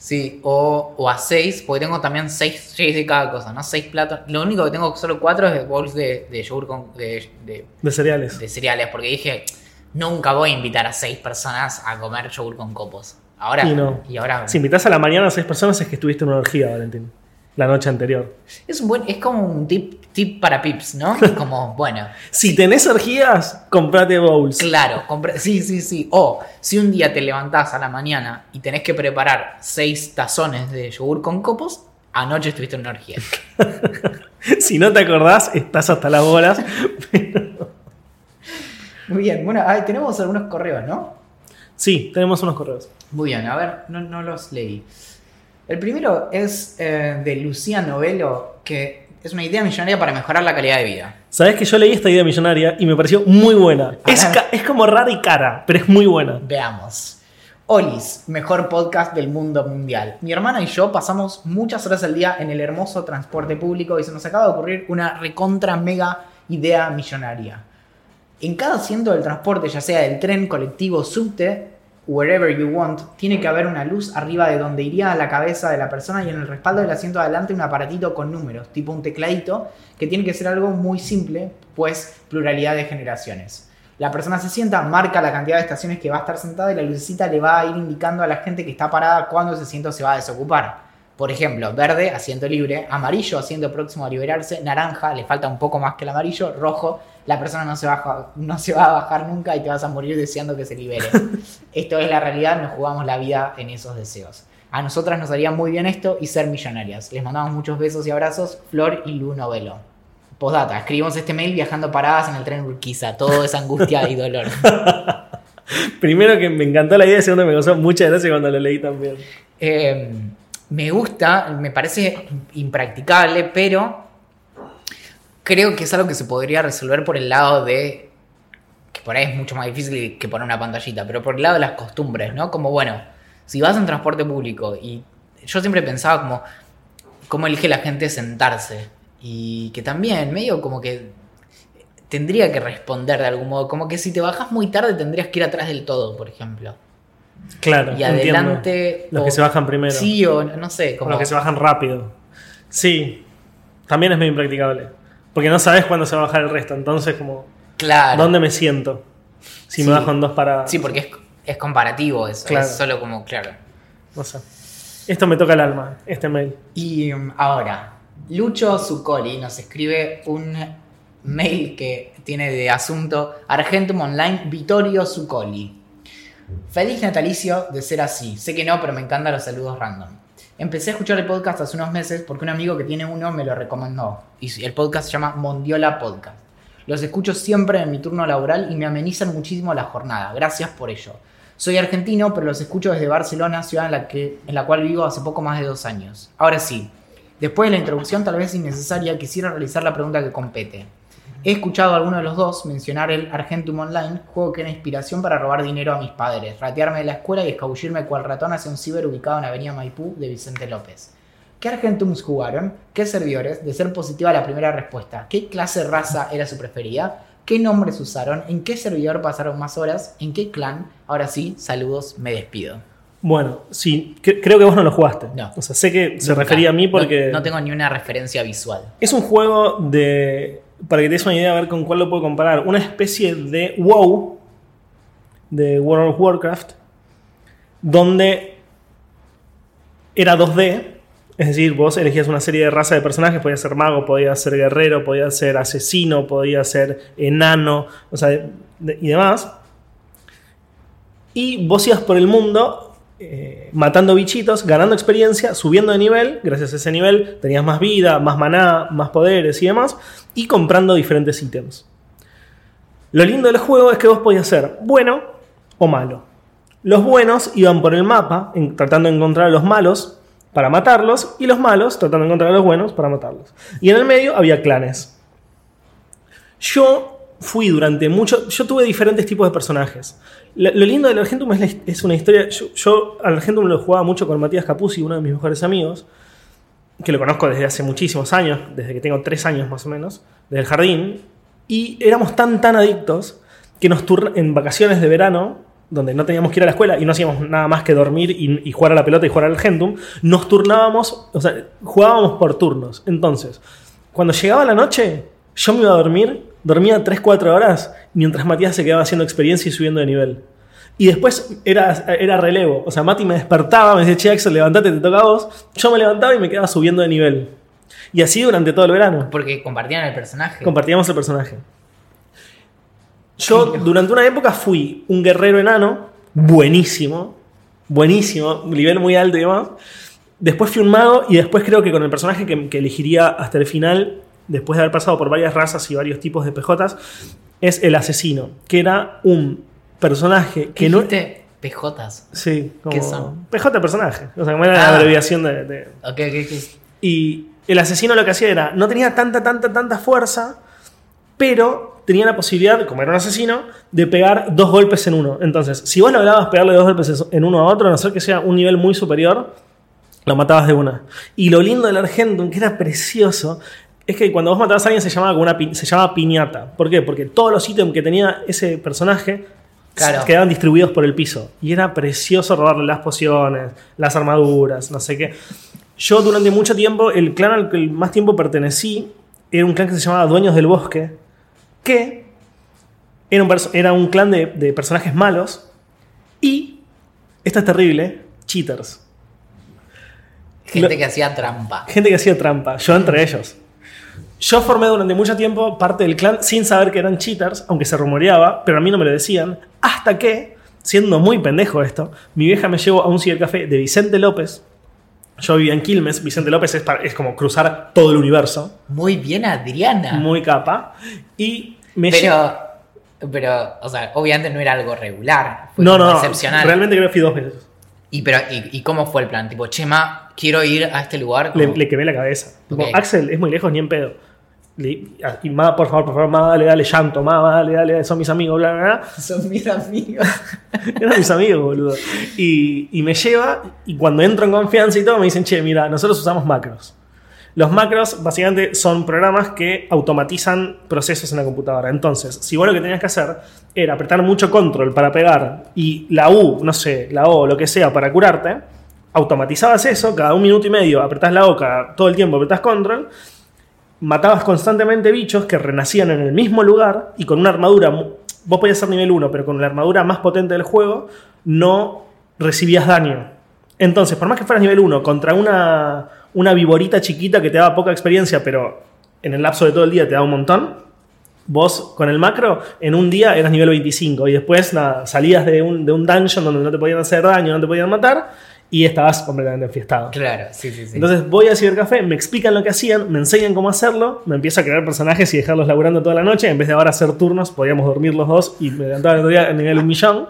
Sí, o, o a 6, porque tengo también 6 de cada cosa, ¿no? 6 platos. Lo único que tengo solo 4 es de bowls de, de yogur con, de, de De cereales. de cereales, porque dije, nunca voy a invitar a seis personas a comer yogur con copos. Ahora, Y no. ahora Si invitas a la mañana a 6 personas es que estuviste en una orgía, Valentín. La noche anterior. es un buen, es como un tip, tip para pips, ¿no? Como, bueno, Si tenés orgías, comprate bowls. claro, compra- sí, sí, sí. O si un día te levantás a la mañana y tenés que preparar seis tazones de yogur con copos, anoche estuviste en una orgía. si no te acordás, estás hasta las bolas. Muy bien, bueno, ahí tenemos algunos correos, ¿no? sí, tenemos unos correos. Muy bien, a ver, no, no los leí. El primero es eh, de Lucía Novelo, que es una idea millonaria para mejorar la calidad de vida. Sabés que yo leí esta idea millonaria y me pareció muy buena. Es, es como rara y cara, pero es muy buena. Veamos. Olis, mejor podcast del mundo mundial. Mi hermana y yo pasamos muchas horas al día en el hermoso transporte público y se nos acaba de ocurrir una recontra mega idea millonaria. En cada asiento del transporte, ya sea del tren, colectivo, subte wherever you want, tiene que haber una luz arriba de donde iría la cabeza de la persona y en el respaldo del asiento de adelante un aparatito con números, tipo un tecladito, que tiene que ser algo muy simple, pues pluralidad de generaciones. La persona se sienta, marca la cantidad de estaciones que va a estar sentada y la lucecita le va a ir indicando a la gente que está parada cuándo ese asiento se va a desocupar. Por ejemplo, verde, asiento libre, amarillo, asiento próximo a liberarse, naranja, le falta un poco más que el amarillo, rojo, la persona no se, baja, no se va a bajar nunca y te vas a morir deseando que se libere. esto es la realidad, nos jugamos la vida en esos deseos. A nosotras nos haría muy bien esto y ser millonarias. Les mandamos muchos besos y abrazos, Flor y Lu Novelo. Postdata, escribimos este mail viajando paradas en el tren Urquiza. Todo es angustia y dolor. Primero que me encantó la idea y segundo me causó mucha gracia cuando lo leí también. Eh, me gusta, me parece impracticable, pero creo que es algo que se podría resolver por el lado de. que por ahí es mucho más difícil que poner una pantallita, pero por el lado de las costumbres, ¿no? Como bueno, si vas en transporte público y yo siempre pensaba como. cómo elige la gente sentarse. Y que también, medio como que tendría que responder de algún modo. Como que si te bajas muy tarde tendrías que ir atrás del todo, por ejemplo. Claro. Y entiendo. adelante. Los o- que se bajan primero. Sí, o no sé. O Como, los que se bajan rápido. Sí. También es medio impracticable. Porque no sabes cuándo se va a bajar el resto. Entonces, como, Claro. ¿dónde me siento? Si Sí. me bajo en dos paradas. Sí, porque es, es comparativo eso. Claro. Es solo como, claro. No sé. Esto me toca el alma, este mail. Y um, ahora, Lucho Zuccoli nos escribe un mail que tiene de asunto Argentum Online Vittorio Zuccoli. Feliz natalicio de ser así. Sé que no, pero me encantan los saludos random. Empecé a escuchar el podcast hace unos meses porque un amigo que tiene uno me lo recomendó. Y el podcast se llama Mondiola Podcast. Los escucho siempre en mi turno laboral y me amenizan muchísimo la jornada. Gracias por ello. Soy argentino, pero los escucho desde Barcelona, ciudad en la, que, en la cual vivo hace poco más de dos años. Ahora sí, después de la introducción tal vez innecesaria, quisiera realizar la pregunta que compete. He escuchado a alguno de los dos mencionar el Argentum Online, juego que era inspiración para robar dinero a mis padres, ratearme de la escuela y escabullirme cual ratón hacia un ciber ubicado en Avenida Maipú de Vicente López. ¿Qué Argentums jugaron? ¿Qué servidores? De ser positiva la primera respuesta. ¿Qué clase raza era su preferida? ¿Qué nombres usaron? ¿En qué servidor pasaron más horas? ¿En qué clan? Ahora sí, saludos, me despido. Bueno, sí, cre- creo que vos no lo jugaste. No. O sea, sé que se Nunca. refería a mí No- porque. No, tengo ni una referencia visual. Es un juego de. Para que te des una idea, a ver con cuál lo puedo comparar. Una especie de WoW de World of Warcraft, donde era 2D. Es decir, vos elegías una serie de raza de personajes, podías ser mago, podías ser guerrero, podías ser asesino, podías ser enano, o sea, y demás. Y vos ibas por el mundo eh, matando bichitos, ganando experiencia, subiendo de nivel. Gracias a ese nivel tenías más vida, más maná, más poderes y demás. Y comprando diferentes ítems. Lo lindo del juego es que vos podías ser bueno o malo. Los buenos iban por el mapa tratando de encontrar a los malos para matarlos. Y los malos tratando de encontrar a los buenos para matarlos. Y en el medio había clanes. Yo fui durante mucho. Yo tuve diferentes tipos de personajes. Lo, lindo del Argentum es, es una historia. Yo, yo al Argentum lo jugaba mucho con Matías Capuzzi, uno de mis mejores amigos, que lo conozco desde hace muchísimos años, desde que tengo tres años más o menos, desde el jardín. Y éramos tan, tan adictos que nos turn en vacaciones de verano, donde no teníamos que ir a la escuela y no hacíamos nada más que dormir y, y jugar a la pelota y jugar al Argentum, nos turnábamos, o sea, jugábamos por turnos. Entonces, cuando llegaba la noche, yo me iba a dormir, dormía 3-4 horas, mientras Matías se quedaba haciendo experiencia y subiendo de nivel. Y después era, era relevo. O sea, Mati me despertaba, me decía, che, Axel, levantate, te toca a vos. Yo me levantaba y me quedaba subiendo de nivel. Y así durante todo el verano. Porque compartían el personaje. Compartíamos el personaje. Yo durante una época fui un guerrero enano, buenísimo, buenísimo, nivel muy alto y demás. Después fui un mago y después creo que con el personaje que, que elegiría hasta el final, después de haber pasado por varias razas y varios tipos de PJs, es el asesino, que era un personaje que no... PJs. Sí, como ¿Qué son? PJ personaje, o sea, como era la Ah. abreviación de- de, Ok, ok, ok. y el asesino lo que hacía era, no tenía tanta, tanta, tanta fuerza, pero tenía la posibilidad, como era un asesino, de pegar dos golpes en uno. Entonces, si vos lograbas pegarle dos golpes en uno a otro, a no ser que sea un nivel muy superior, lo matabas de una. Y lo lindo del Argentum, que era precioso, es que cuando vos matabas a alguien se llamaba, como una pi- se llamaba piñata. ¿Por qué? Porque todos los ítems que tenía ese personaje Claro. quedaban distribuidos por el piso. Y era precioso robarle las pociones, las armaduras, no sé qué. Yo durante mucho tiempo, el clan al que más tiempo pertenecí era un clan que se llamaba Dueños del Bosque, que era un, perso- era un clan de, de personajes malos y, esta es terrible, cheaters. Gente Lo- que hacía trampa. Gente que hacía trampa, yo entre ellos. Yo formé durante mucho tiempo parte del clan sin saber que eran cheaters, aunque se rumoreaba, pero a mí no me lo decían, hasta que, siendo muy pendejo esto, mi vieja me llevó a un cibercafé de Vicente López. Yo vivía en Quilmes, Vicente López es, para- es como cruzar todo el universo, Muy bien, Adriana. muy capa, y me pero, pero, o sea, obviamente no era algo regular. Fue No, no, excepcional. realmente creo que fui dos veces. ¿Y, pero, y, y cómo fue el plan? Tipo, Chema, quiero ir a este lugar. Le, le quemé la cabeza. Tipo. Axel, es muy lejos, ni en pedo. Y ma, por favor, por favor, ma, dale, dale, llanto, ma, dale, dale, son mis amigos, bla, bla, bla. Son mis amigos. Eran mis amigos, boludo. Y, y me lleva, y cuando entro en confianza y todo, me dicen, che, mira, nosotros usamos macros. Los macros básicamente son programas que automatizan procesos en la computadora. Entonces, si vos lo que tenías que hacer era apretar mucho control para pegar y la U, no sé, la O, lo que sea, para curarte, automatizabas eso, cada un minuto y medio apretás la O, cada- todo el tiempo apretás control, matabas constantemente bichos que renacían en el mismo lugar y con una armadura, vos podías ser nivel 1, pero con la armadura más potente del juego no recibías daño. Entonces, por más que fueras nivel 1 contra una, una viborita chiquita que te daba poca experiencia, pero en el lapso de todo el día te da un montón, vos con el macro en un día eras nivel 25 y después salías de un, de un dungeon donde no te podían hacer daño, no te podían matar y estabas completamente enfiestado. Claro, sí, sí, sí. Entonces voy al cibercafé, me explican lo que hacían, me enseñan cómo hacerlo, me empiezo a crear personajes y dejarlos laburando toda la noche. En vez de ahora hacer turnos, podíamos dormir los dos y me levantaba el otro día a nivel un millón.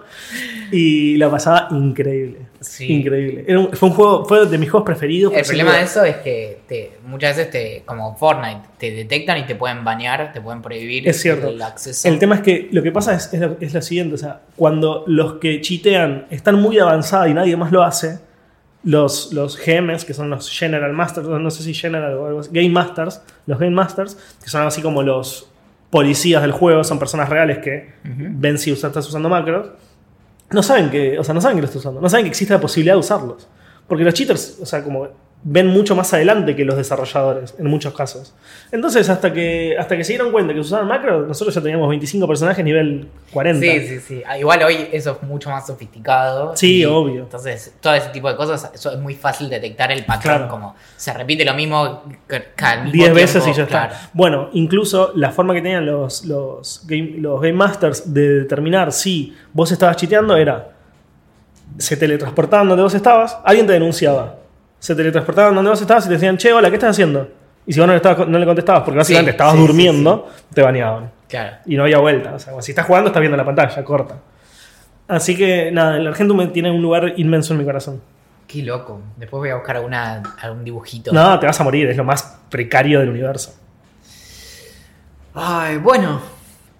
Y la pasaba increíble. Sí. Increíble. Era un- fue un juego, fue de mis juegos preferidos. el problema de eso es que te, muchas veces, te, como Fortnite, te detectan y te pueden bañar, te pueden prohibir Es cierto. el acceso. El tema es que lo que pasa es, es, lo, es lo siguiente, o sea, cuando los que chitean están muy avanzados y nadie más lo hace, los, los GMs, que son los General Masters, no sé si General o algo así, Game Masters, los Game Masters, que son así como los policías del juego, son personas reales que ven si estás usando macros, no saben que, o sea, no saben que lo estás usando, no saben que existe la posibilidad de usarlos. Porque los cheaters, o sea, como ven mucho más adelante que los desarrolladores, en muchos casos. Entonces, hasta que, hasta que se dieron cuenta que usaban macro, nosotros ya teníamos 25 personajes nivel 40. Sí, sí, sí. Ah, Igual hoy eso es mucho más sofisticado. Sí, y obvio. Entonces, todo ese tipo de cosas, eso es muy fácil detectar el patrón. Claro. Como se repite lo mismo ca- cada mismo 10 veces y ya claro. está. Bueno, incluso la forma que tenían los, los, game, los Game Masters de determinar si vos estabas chiteando era se teletransportaban donde vos estabas, alguien te denunciaba. Se teletransportaban donde vos estabas y te decían, che, hola, ¿qué estás haciendo? Y si vos no le, estabas- no le contestabas porque básicamente Sí, estabas sí, sí, durmiendo, te baneaban. Claro. Y no había vuelta. O sea, si estás jugando, estás viendo la pantalla, corta. Así que nada, el Argentum tiene un lugar inmenso en mi corazón. Qué loco. Después voy a buscar alguna, algún dibujito. No, te vas a morir, es lo más precario del universo. Ay, bueno.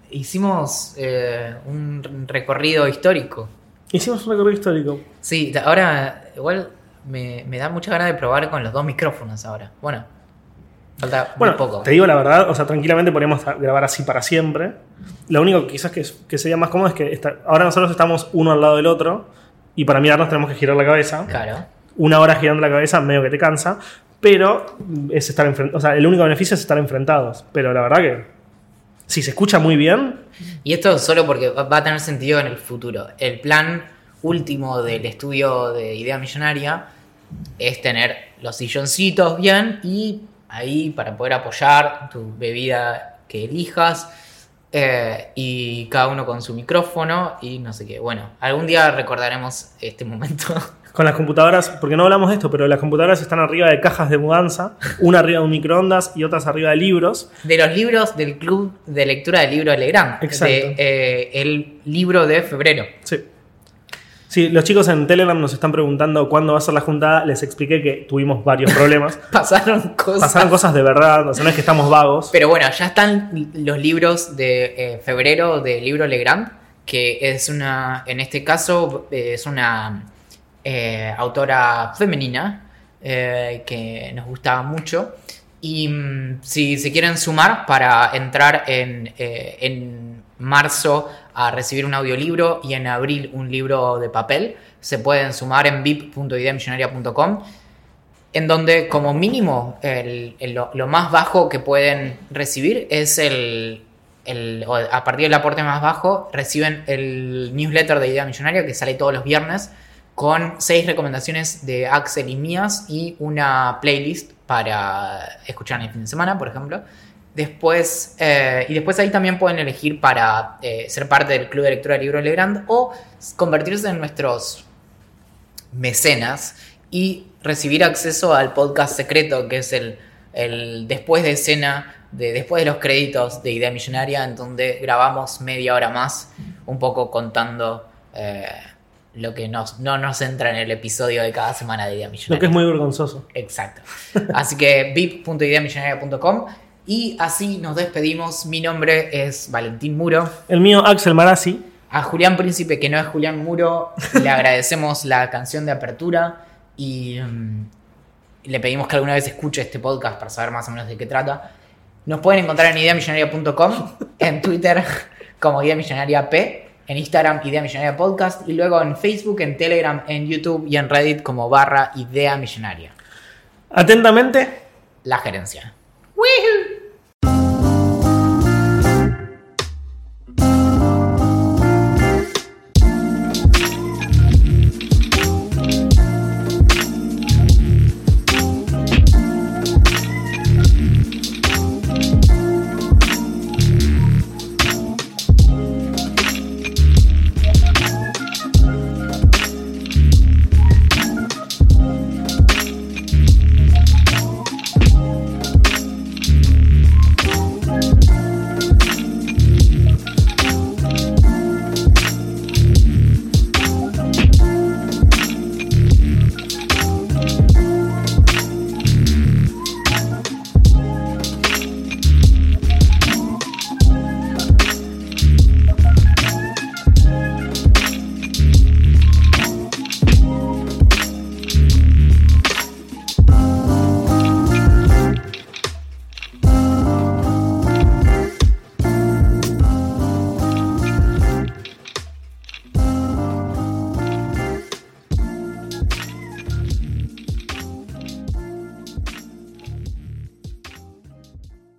Hicimos eh, un recorrido histórico. Hicimos un recorrido histórico. Sí, ahora igual me, me da mucha ganas de probar con los dos micrófonos ahora. Bueno, falta Bueno, muy poco. te digo la verdad, o sea, tranquilamente podríamos grabar así para siempre. Lo único que quizás que, que sería más cómodo es que esta- ahora nosotros estamos uno al lado del otro y para mirarnos tenemos que girar la cabeza. Claro. Una hora girando la cabeza medio que te cansa, pero es estar enfrentados. O sea, el único beneficio es estar enfrentados. Pero la verdad que si se escucha muy bien, Y esto solo porque va a tener sentido en el futuro. El plan último del estudio de Idea Millonaria es tener los silloncitos bien y ahí para poder apoyar tu bebida que elijas eh, y cada uno con su micrófono y no sé qué. Bueno, algún día recordaremos este momento. con las computadoras, porque no hablamos de esto, pero las computadoras están arriba de cajas de mudanza, una arriba de un microondas y otras arriba de libros. De los libros del Club de Lectura del Libro de Legrand. Exacto. De, eh, el libro de febrero. Sí. Sí, los chicos en Telegram nos están preguntando cuándo va a ser la juntada. Les expliqué que tuvimos varios problemas. Pasaron cosas. Pasaron cosas de verdad, o sea, no es que estamos vagos. Pero bueno, ya están los libros de eh, febrero del libro Legrand, que es una, en este caso, eh, es una eh, autora femenina eh, que nos gustaba mucho. Y mm, si se quieren sumar para entrar en, en marzo a recibir un audiolibro y en abril un libro de papel, se pueden sumar en vip.ideamillonaria.com en donde como mínimo el- lo, más bajo que pueden recibir es el, a partir del aporte más bajo reciben el newsletter de Idea Millonaria que sale todos los viernes con seis recomendaciones de Axel y mías y una playlist para escuchar en el fin de semana, por ejemplo. Después, eh, y después ahí también pueden elegir para eh, ser parte del Club de Lectura del Libro Legrand o convertirse en nuestros mecenas y recibir acceso al podcast secreto que es el, el después de escena, de, después de los créditos de Idea Millonaria, en donde grabamos media hora más, un poco contando eh, lo que nos, no nos entra en el episodio de cada semana de Idea Millonaria. Lo que es muy vergonzoso. Exacto. Así que vip.ideamillonaria.com y así nos despedimos. Mi nombre es Valentín Muro. El mío, Axel Marazzi. A Julián Príncipe, que no es Julián Muro, le agradecemos la canción de apertura y mm, le pedimos que alguna vez escuche este podcast para saber más o menos de qué trata. Nos pueden encontrar en ideamillonaria.com, en Twitter como Idea Millonaria P, en Instagram Idea Millonaria Podcast y luego en Facebook, en Telegram, en YouTube y en Reddit como barra Idea Millonaria. Atentamente. La gerencia. ¡Woohoo!